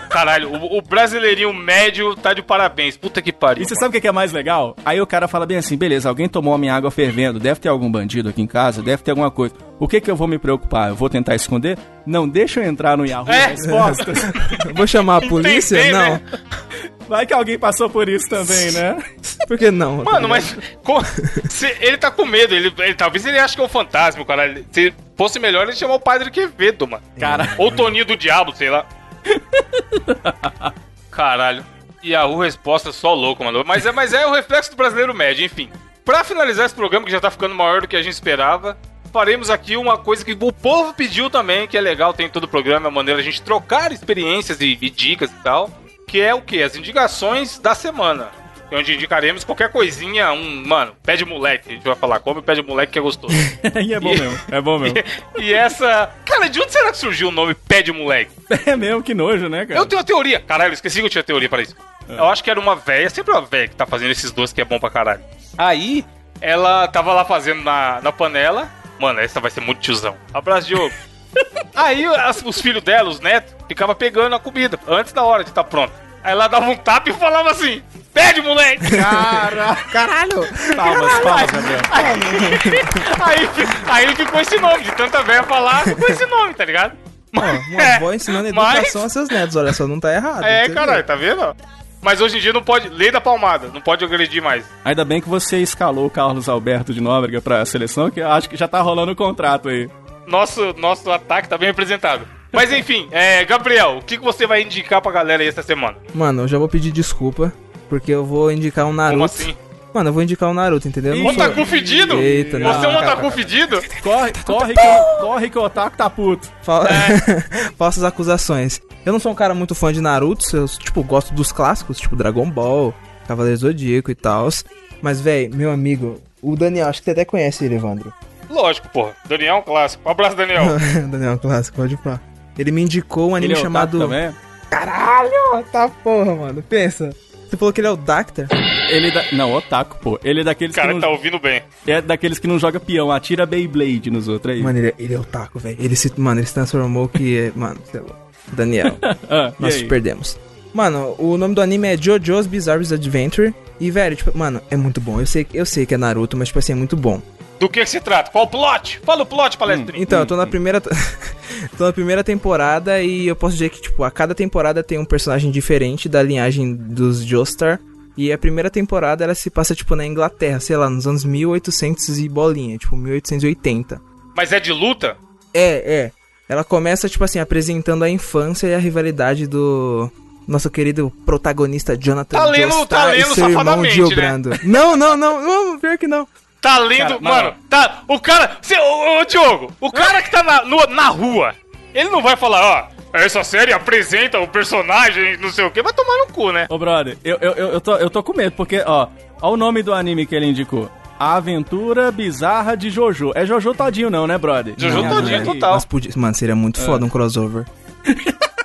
Caralho, o, o brasileirinho médio tá de parabéns. Puta que pariu. E você sabe o que que é mais legal? Aí o cara fala bem assim, beleza, alguém tomou a minha água fervendo, deve ter algum bandido aqui em casa, deve ter alguma coisa. O que que eu vou me preocupar? Eu vou tentar esconder? Não, deixa eu entrar no Yahoo É. Respostas. <laughs> Vou chamar a polícia? Entender, não. né? Vai que alguém passou por isso também, né? <laughs> Por que não? Mano, mas co- se ele tá com medo, ele, ele- talvez ele ache que é um fantasma, cara. Se fosse melhor ele chamar o Padre Quevedo, mano. Cara. Ou o Toninho do Diabo, sei lá. <laughs> Caralho. Yahoo resposta só louco, mano. Mas é, mas é o reflexo do brasileiro médio, enfim. Pra finalizar esse programa, que já tá ficando maior do que a gente esperava, faremos aqui uma coisa que o povo pediu também, que é legal, tem em todo o programa, é a maneira de a gente trocar experiências e, e dicas e tal. que é o quê? As indicações da semana. É Onde indicaremos qualquer coisinha, um, mano, pé de moleque. A gente vai falar, come pé de moleque que é gostoso. <laughs> e é bom mesmo, é bom mesmo. e, <laughs> e essa. Cara, de onde será que surgiu o nome pé de moleque? <laughs> É mesmo, que nojo, né, cara? Eu tenho uma teoria. Caralho, esqueci que eu tinha teoria pra isso. Eu acho que era uma véia, sempre uma véia que tá fazendo esses doces que é bom pra caralho. Aí, ela tava lá fazendo na, na panela. Mano, essa vai ser muito tiozão. Abraço, Diogo. Aí as- os filhos dela, os netos, ficavam pegando a comida antes da hora de estar pronto. Aí ela dava um tapa e falava assim: Pede, moleque! Cara, Caralho! palmas, palmas, Gabriel. aí, aí ficou esse nome, de tanta véia falar, ficou esse nome, tá ligado? Ó, uma <laughs> avó ensinando Mas- educação a seus netos, olha só, não tá errado. É, caralho, tá vendo? Mas hoje em dia não pode. Lei da palmada, não pode agredir mais. Ainda bem que você escalou o Carlos Alberto de Nóbrega pra seleção, que eu acho que já tá rolando o contrato aí. Nosso, nosso ataque tá bem representado. Mas enfim, é, Gabriel, o que, que você vai indicar pra galera aí essa semana? Mano, eu já vou pedir desculpa, porque eu vou indicar um Naruto. Como assim? Mano, eu vou indicar um Naruto, entendeu? Eu não sou- Otaku fedido? Eita, não, Você é um otaku fedido? Corre, corre, que, corre que o Otaku tá puto. Fala... É. <laughs> Falsas acusações. Eu não sou um cara muito fã de Naruto, eu, tipo, gosto dos clássicos, tipo Dragon Ball, Cavaleiro Zodíaco e tal. Mas, velho, meu amigo, o Daniel, acho que você até conhece ele, Evandro. Lógico, porra. Daniel é um clássico. Um abraço, Daniel. <laughs> Daniel, clássico, pode pá. Ele me indicou um anime Ele é chamado. Otaku também? Caralho! Tá porra, mano. Pensa. Você falou que ele é o Dactar? Ele é da... Não, Otaku, pô. Ele é daqueles O cara que que não... tá ouvindo bem. É daqueles que não joga peão, atira Beyblade nos outros aí. Mano, ele é, ele é otaku, velho. Ele se. Mano, ele se transformou que. é- Mano, sei lá. Daniel. <laughs> Ah, Nós aí? perdemos. Mano, o nome do anime é JoJo's Bizarre Adventure. E, velho, tipo, mano, é muito bom. Eu sei, eu sei que é Naruto, mas, tipo assim, é muito bom. Do que, que se trata? Qual o plot? Fala o plot, palestrinho. Então, eu tô na primeira. <laughs> tô na primeira temporada e eu posso dizer que, tipo, a cada temporada tem um personagem diferente da linhagem dos Joestar. E a primeira temporada ela se passa, tipo, na Inglaterra, sei lá, nos anos 1800 e bolinha, tipo, 1880. Mas é de luta? É, é. Ela começa, tipo assim, apresentando a infância e a rivalidade do nosso querido protagonista Jonathan Tá lendo- Joestar tá lendo e seu irmão né? Não, não, não, não, pior que não. Tá lendo. Cara, mano, tá. O cara. Cê, ô, ô, Diogo, o cara que tá na, no- na rua, ele não vai falar, ó. Essa série apresenta o personagem, não sei o que, vai tomar no cu, né? Ô, brother, eu, eu, eu, tô, eu tô com medo, porque, ó, ó o nome do anime que ele indicou. A Aventura Bizarra de Jojo. É Jojo todinho não, né, brother? Jojo Não, todinho, né? total. Mas podia, mano, seria muito foda um crossover. <laughs>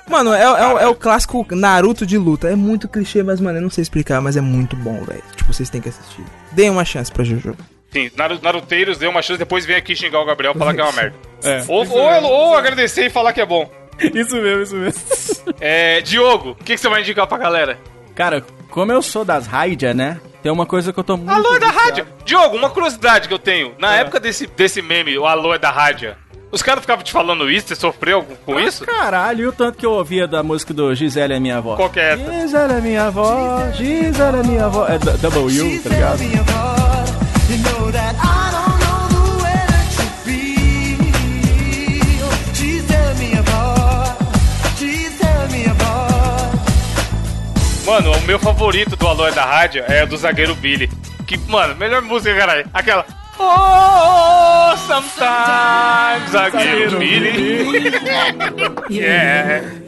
Mano, é, é, o- é o clássico Naruto de luta. É muito clichê, mas, mano, eu não sei explicar, mas é muito bom, velho. Tipo, vocês têm que assistir. Deem uma chance pra Jojo. Sim, Naru- Naruteiros deu uma chance, depois vem aqui xingar o Gabriel e falar que é uma <laughs> merda. É. Ou, ou, ou agradecer e falar que é bom. <laughs> Isso mesmo, isso mesmo. <laughs> É, Diogo, o que, que você vai indicar pra galera? Cara, como eu sou das Raija, né? Tem uma coisa que eu tô muito. Alô é da rádio. Diogo, uma curiosidade que eu tenho. Na época desse, desse meme, o Alô é da rádio, os caras ficavam te falando isso, você sofreu com- com isso? Caralho, e o tanto que eu ouvia da música do Gisele é minha avó. Qual que é essa? Gisele é minha avó, Gisele é minha avó. É D- W, tá ligado? Mano, o meu favorito do Alô é da rádio é do zagueiro Billy. Que, mano, melhor música, caralho. Aquela. Oh, sometimes zagueiro Billy. <laughs> yeah.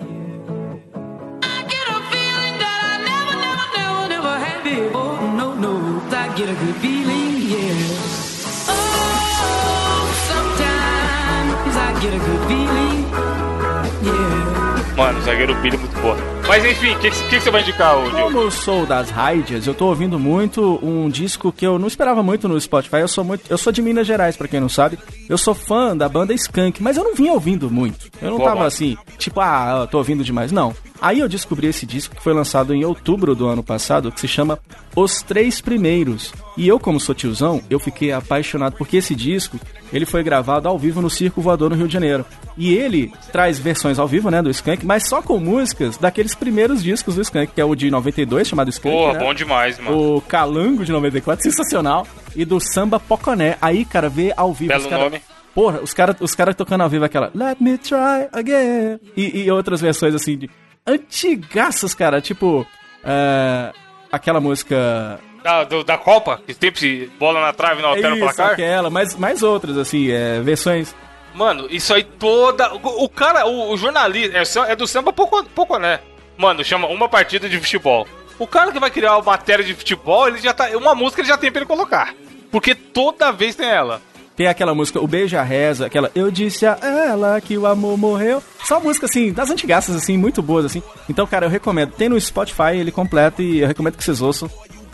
Mano, zagueiro Billy é muito boa. Mas enfim, o que, que, que você vai indicar, Diogo? Como eu sou das Raidias, eu tô ouvindo muito um disco que eu não esperava muito no Spotify. Eu sou muito, eu sou de Minas Gerais, pra quem não sabe. Eu sou fã da banda Skank, mas eu não vinha ouvindo muito. Eu não Boa, tava assim, tipo, ah, tô ouvindo demais. Não. Aí eu descobri esse disco que foi lançado em outubro do ano passado, que se chama Os Três Primeiros. E eu, como sou tiozão, eu fiquei apaixonado porque esse disco, ele foi gravado ao vivo no Circo Voador no Rio de Janeiro. E ele traz versões ao vivo, né, do Skank, mas só com músicas daqueles primeiros discos do Skank, que é o de 92, chamado Skank, Porra, né? bom demais, mano. O Calango de 94, sensacional. E do Samba Poconé. Aí, cara, vê ao vivo. Belo os cara- nome. Porra, os caras os cara tocando ao vivo aquela Let me try again. E, e outras versões assim de. Antigaças, cara. Tipo. é, aquela música. Da, do- da Copa, que sempre bola na trave não altera o Isso, placar. aquela, mas mais outras, assim, é, versões. Mano, isso aí toda. O, o cara, o, o jornalista. É, é do samba pouco, pouco, né? Mano, chama uma partida de futebol. O cara que vai criar uma matéria de futebol, ele já tá. Uma música ele já tem pra ele colocar. Porque toda vez tem ela. Tem aquela música, o Beija Reza, aquela Eu disse a ela que o amor morreu. Só música, assim, das antigaças, assim, muito boas, assim. Então, cara, eu recomendo. Tem no Spotify ele completo e eu recomendo que vocês ouçam.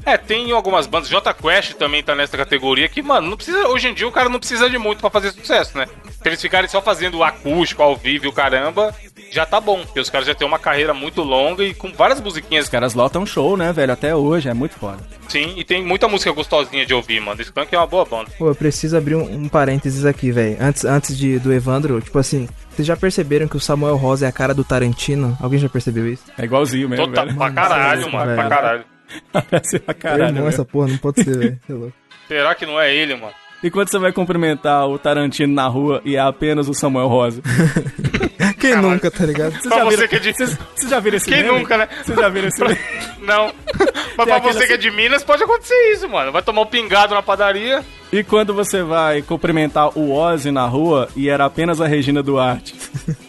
É, tem algumas bandas. J Quest também tá nessa categoria que, mano, não precisa. Hoje em dia o cara não precisa de muito pra fazer sucesso, né? Se eles ficarem só fazendo o acústico ao vivo e o caramba, já tá bom. Porque os caras já têm uma carreira muito longa e com várias musiquinhas. Os caras lotam show, né, velho? Até hoje, é muito foda. Sim, e tem muita música gostosinha de ouvir, mano. Skunk é uma boa banda. Pô, eu preciso abrir um, um parênteses aqui, velho. Antes, antes de, do Evandro, tipo assim, vocês já perceberam que o Samuel Rosa é a cara do Tarantino? Alguém já percebeu isso? É igualzinho mesmo, Total, velho. pra caralho, mano, pra caralho. Parece pra caralho, irmão essa porra, não pode ser, velho. Você é louco. Será que não é ele, mano? E quando você vai cumprimentar o Tarantino na rua e é apenas o Samuel Rosa? <laughs> Quem nunca, tá ligado? Vocês Pra já você viram, que é de- vocês, vocês já viram esse Quem meme? nunca, né? Vocês já viram esse meme? Não. <laughs> Mas pra você que é de Minas, pode acontecer isso, mano. Vai tomar um pingado na padaria. E quando você vai cumprimentar o Ozzy na rua e era apenas a Regina Duarte?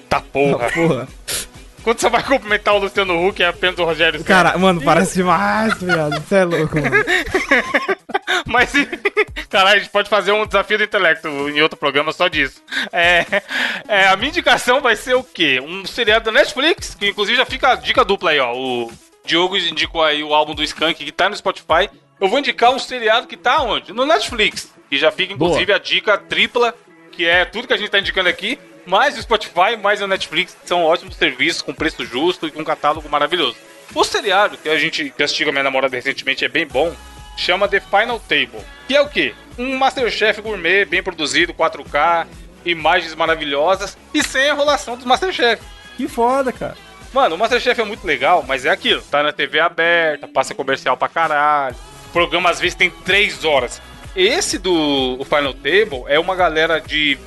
Tá porra. Porra. Quando você vai cumprimentar o Luciano Huck, é apenas o Rogério Senna. Cara, mano, parece demais, viado. Você é louco, mano. <laughs> Mas, caralho, a gente pode fazer um desafio do intelecto em outro programa só disso. É, é, a minha indicação vai ser o quê? Um seriado da Netflix, que inclusive já fica a dica dupla aí, ó. O Diogo indicou aí o álbum do Skank que tá no Spotify. Eu vou indicar um seriado que tá onde? No Netflix. E já fica, inclusive, a dica tripla, que é tudo que a gente tá indicando aqui, mais o Spotify, mais o Netflix, são ótimos serviços, com preço justo e com um catálogo maravilhoso. O seriado que a gente que eu assisti com a minha namorada recentemente é bem bom, chama The Final Table. Que é o quê? Um Masterchef gourmet bem produzido, 4K, imagens maravilhosas e sem a enrolação dos Masterchef. Que foda, cara. Mano, o Masterchef é muito legal, mas é aquilo. Tá na TV aberta, passa comercial pra caralho. O programa às vezes tem 3 horas. Esse do o Final Table é uma galera de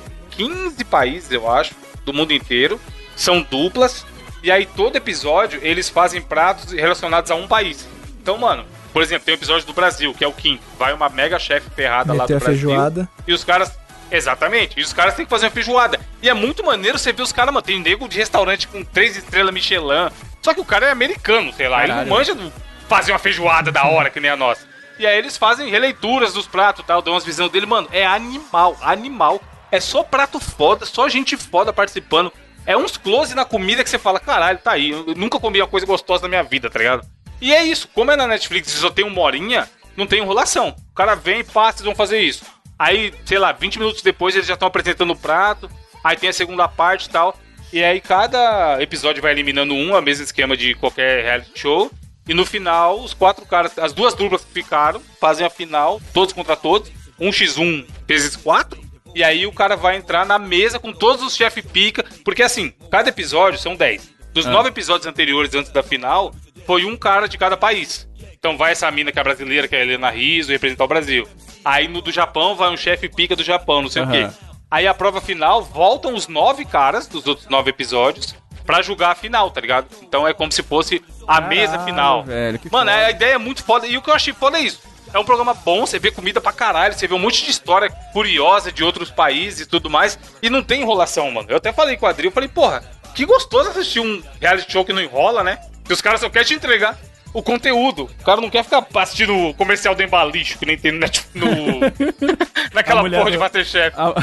15 países, eu acho, do mundo inteiro. São duplas. E aí todo episódio eles fazem pratos relacionados a um país. Então, mano, por exemplo, tem o episódio do Brasil, que é o Kim. Vai uma mega chefe ferrada lá Meteu do a Brasil. feijoada. E os caras. Exatamente. E os caras têm que fazer uma feijoada. E é muito maneiro você ver os caras, mano. Tem nego de restaurante com três estrelas Michelin. Só que o cara é americano, sei lá. Ele Caralho. não manja do fazer uma feijoada da hora, que nem a nossa. E aí eles fazem releituras dos pratos tal. Dão umas visões dele, mano. É animal, animal. É só prato foda, só gente foda participando. É uns close na comida que você fala, caralho, tá aí. Eu nunca comi uma coisa gostosa na minha vida, tá ligado? E é isso. Como é na Netflix e só tem uma horinha, não tem enrolação. O cara vem, passa, eles vão fazer isso. Aí, sei lá, 20 minutos depois eles já estão apresentando o prato. Aí tem a segunda parte e tal. E aí cada episódio vai eliminando um, o mesmo esquema de qualquer reality show. E no final, os quatro caras, as duas duplas que ficaram, fazem a final, todos contra todos. 1x1 vezes 4. E aí o cara vai entrar na mesa com todos os chefe pica. Porque assim, cada episódio são 10. Dos nove episódios anteriores, antes da final, foi um cara de cada país. Então vai essa mina que é brasileira, que é a Helena Rizzo, representar o Brasil. Aí no do Japão vai um chefe pica do Japão, não sei o Aham. quê. Aí a prova final, voltam os nove caras dos outros nove episódios pra julgar a final, tá ligado? Então é como se fosse a mesa Caralho, final. velho, que Mano, foda. a ideia é muito foda. E o que eu achei foda é isso. É um programa bom, você vê comida pra caralho, você vê um monte de história curiosa de outros países e tudo mais. E não tem enrolação, mano. Eu até falei com o Adri, eu falei, porra, que gostoso assistir um reality show que não enrola, né? Que os caras só querem te entregar o conteúdo. O cara não quer ficar assistindo o comercial do Embalixo, que nem tem no, no- <laughs> naquela A mulher porra de Masterchef. Ah,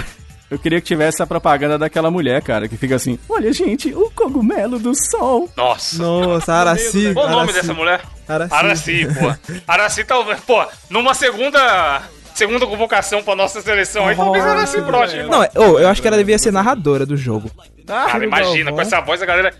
Eu queria que tivesse a propaganda daquela mulher, cara, que fica assim: Olha, gente, o cogumelo do sol. Nossa. Nossa, Araci. Qual o nome Araci. dessa mulher? Araci. Araci, pô. Araci talvez, pô, numa segunda segunda convocação pra nossa seleção aí, talvez a Araci hein, Não, oh, eu acho que ela devia ser narradora do jogo. Cara, imagina, com essa voz a galera.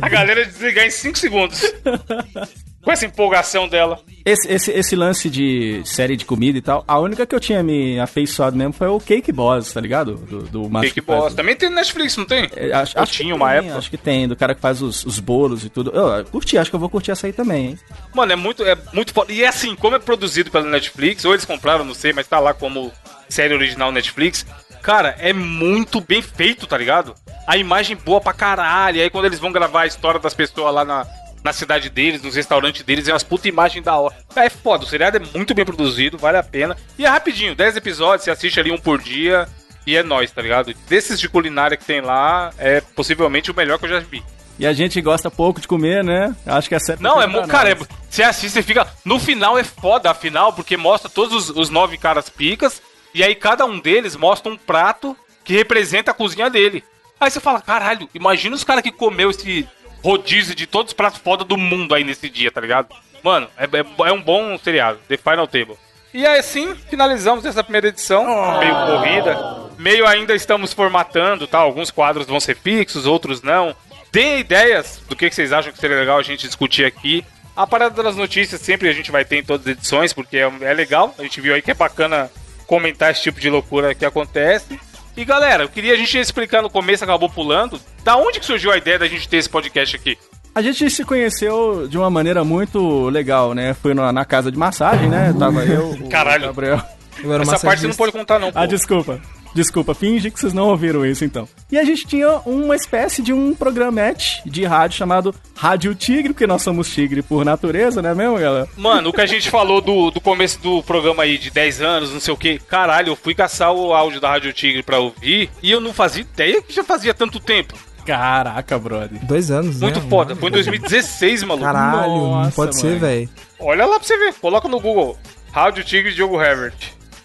A galera ia desligar em 5 segundos. <laughs> com essa empolgação dela. Esse, esse, esse lance de série de comida e tal, a única que eu tinha me afeiçoado mesmo foi o Cake Boss, tá ligado? Do, do Cake faz- Boss. Também tem no Netflix, não tem? É, Acho, acho que tinha uma tem, época. Acho que tem, do cara que faz os, os bolos e tudo. Eu, eu curti, acho que eu vou curtir essa aí também, hein? Mano, é muito, é muito foda. E é assim, como é produzido pela Netflix, ou eles compraram, não sei, mas tá lá como série original Netflix. Cara, é muito bem feito, tá ligado? A imagem boa pra caralho. E aí quando eles vão gravar a história das pessoas lá na, na cidade deles, nos restaurantes deles, é umas puta imagens da hora. É foda, o seriado é muito bem produzido, vale a pena. E é rapidinho, 10 episódios, você assiste ali um por dia. E é nóis, tá ligado? Desses de culinária que tem lá, é possivelmente o melhor que eu já vi. E a gente gosta pouco de comer, né? Acho que é certo. Não, é, mo- cara, é, você assiste e fica. No final é foda a final, porque mostra todos os, os nove caras picas, e aí cada um deles mostra um prato que representa a cozinha dele. Aí você fala, caralho, imagina os caras que comeu esse rodízio de todos os pratos foda do mundo aí nesse dia, tá ligado? Mano, é, é- é um bom seriado, The Final Table. E assim, finalizamos essa primeira edição, meio corrida. Meio ainda estamos formatando, tá? Alguns quadros vão ser fixos, outros não. Dê ideias do que que vocês acham que seria legal a gente discutir aqui. A parada das notícias sempre a gente vai ter em todas as edições, porque é, é legal. A gente viu aí que é bacana comentar esse tipo de loucura que acontece. E galera, eu queria a gente explicar no começo, acabou pulando. Da onde que surgiu a ideia da gente ter esse podcast aqui? A gente se conheceu de uma maneira muito legal, né? Foi na, na casa de massagem, né? Tava eu, o Caralho. Gabriel. Eu era Essa parte você não pode contar, não. Pô. Ah, desculpa. Desculpa, finge que vocês não ouviram isso então. E a gente tinha uma espécie de um programete de rádio chamado Rádio Tigre, porque nós somos tigre por natureza, né mesmo, galera? Mano, o que a gente falou do, do começo do programa aí de 10 anos, não sei o que, caralho, eu fui caçar o áudio da Rádio Tigre pra ouvir e eu não fazia ideia que já fazia tanto tempo. Caraca, brother. Dois anos, Muito né? foda. Foi em 2016, maluco. Caralho, não Nossa, pode ser, mano. velho. Olha lá pra você ver. Coloca no Google. Rádio Tigre Diogo Herbert.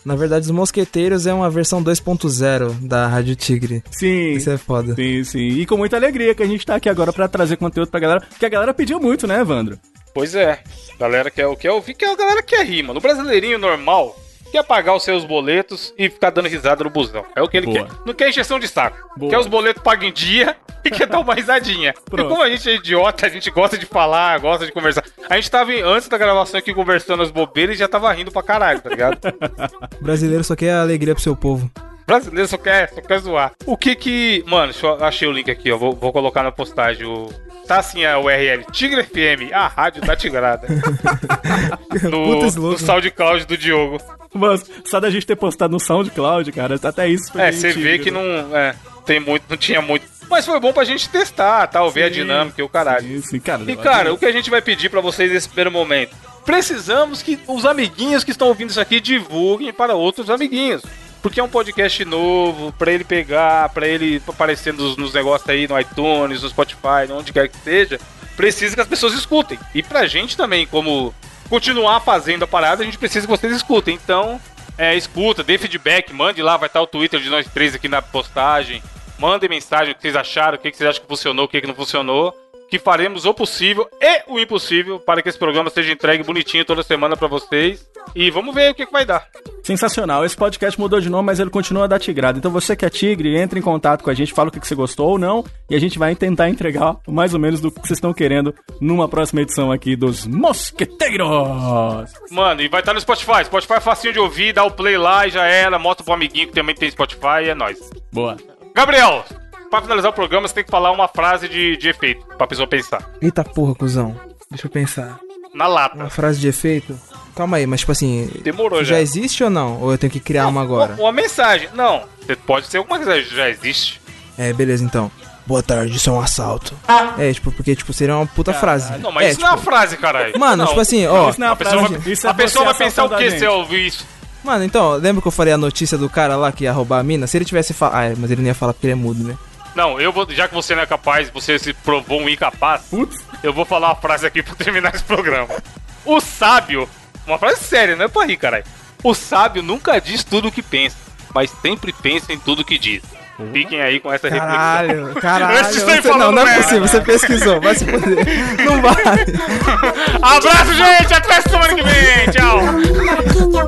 Na verdade, os Mosqueteiros é uma versão 2.0 da Rádio Tigre. Sim. Isso é foda. Sim, sim. E com muita alegria que a gente tá aqui agora pra trazer conteúdo pra galera, porque a galera pediu muito, né, Evandro? Pois é. Galera quer, quer ouvir, que é a galera quer rir, mano. O brasileirinho normal quer pagar os seus boletos e ficar dando risada no busão. É o que ele Boa. quer. Não quer injeção de saco. Boa. Quer os boletos pagos em dia <laughs> e quer dar uma risadinha. E Pronto. como a gente é idiota, a gente gosta de falar, gosta de conversar. A gente tava antes da gravação aqui conversando as bobeiras e já tava rindo pra caralho, tá ligado? O <laughs> brasileiro só quer alegria pro seu povo. brasileiro só quer, só quer zoar. O que que. Mano, deixa eu, achei o link aqui, ó. Vou, vou colocar na postagem. O, tá assim a URL: Tigre FM, a rádio da Tigrada. <laughs> No, no SoundCloud do Diogo. Mas só da gente ter postado no SoundCloud, cara, até isso foi É, você vê que né? não. É, tem muito, não tinha muito. Mas foi bom pra gente testar, tal, ver a dinâmica e o caralho. Sim, sim, cara. E cara, o que a gente vai pedir pra vocês nesse primeiro momento? Precisamos que os amiguinhos que estão ouvindo isso aqui divulguem para outros amiguinhos. Porque é um podcast novo, pra ele pegar, pra ele aparecer nos, nos negócios aí no iTunes, no Spotify, onde quer que seja, precisa que as pessoas escutem. E pra gente também, como continuar fazendo a parada, a gente precisa que vocês escutem. Então, é, escuta, dê feedback, mande lá, vai estar o Twitter de nós três aqui na postagem. Mandem mensagem o que vocês acharam, o que vocês acham que funcionou, o que não funcionou. Que faremos o possível e o impossível para que esse programa seja entregue bonitinho toda semana pra vocês. E vamos ver o que, que vai dar. Sensacional. Esse podcast mudou de nome, mas ele continua da Tigrada. Então você que é tigre, entre em contato com a gente, fala o que que você gostou ou não, e a gente vai tentar entregar mais ou menos do que vocês estão querendo numa próxima edição aqui dos Mosqueteiros. Mano, e vai estar no Spotify. Spotify é facinho de ouvir, dá o play lá e já era. Mostra pro amiguinho que também tem Spotify e é nóis. Boa. Gabriel, pra finalizar o programa, você tem que falar uma frase de, de efeito pra pessoa pensar. Eita porra, cuzão. Deixa eu pensar. Na lata. Uma frase de efeito? Calma aí, mas tipo assim. Demorou já já. existe ou não? Ou eu tenho que criar uma agora? Uma, uma mensagem. Não, pode ser alguma coisa já existe. É, beleza então. Boa tarde, isso é um assalto. É, tipo, porque, tipo, seria uma puta frase. Não, mas é, isso não é uma frase, caralho. Mano, Não. tipo assim, ó. Isso não é A uma pessoa, frase, vai, isso é a pessoa vai pensar o que a se ela ouvir isso? Mano, então, lembra que eu falei a notícia do cara lá que ia roubar a mina? Se ele tivesse falado. Ah, é, mas ele não ia falar porque ele é mudo, né? Não, eu vou, já que você não é capaz, você se provou um incapaz, eu vou falar uma frase aqui pra terminar esse programa. O sábio, uma frase séria, não é pra rir, caralho. O sábio nunca diz tudo o que pensa, mas sempre pensa em tudo que diz. Fiquem aí com essa reflexão. Caralho, caralho. Você, não, não é possível, você pesquisou, vai se poder. Não vai. Abraço, gente! Até semana que vem! Tchau! O o o é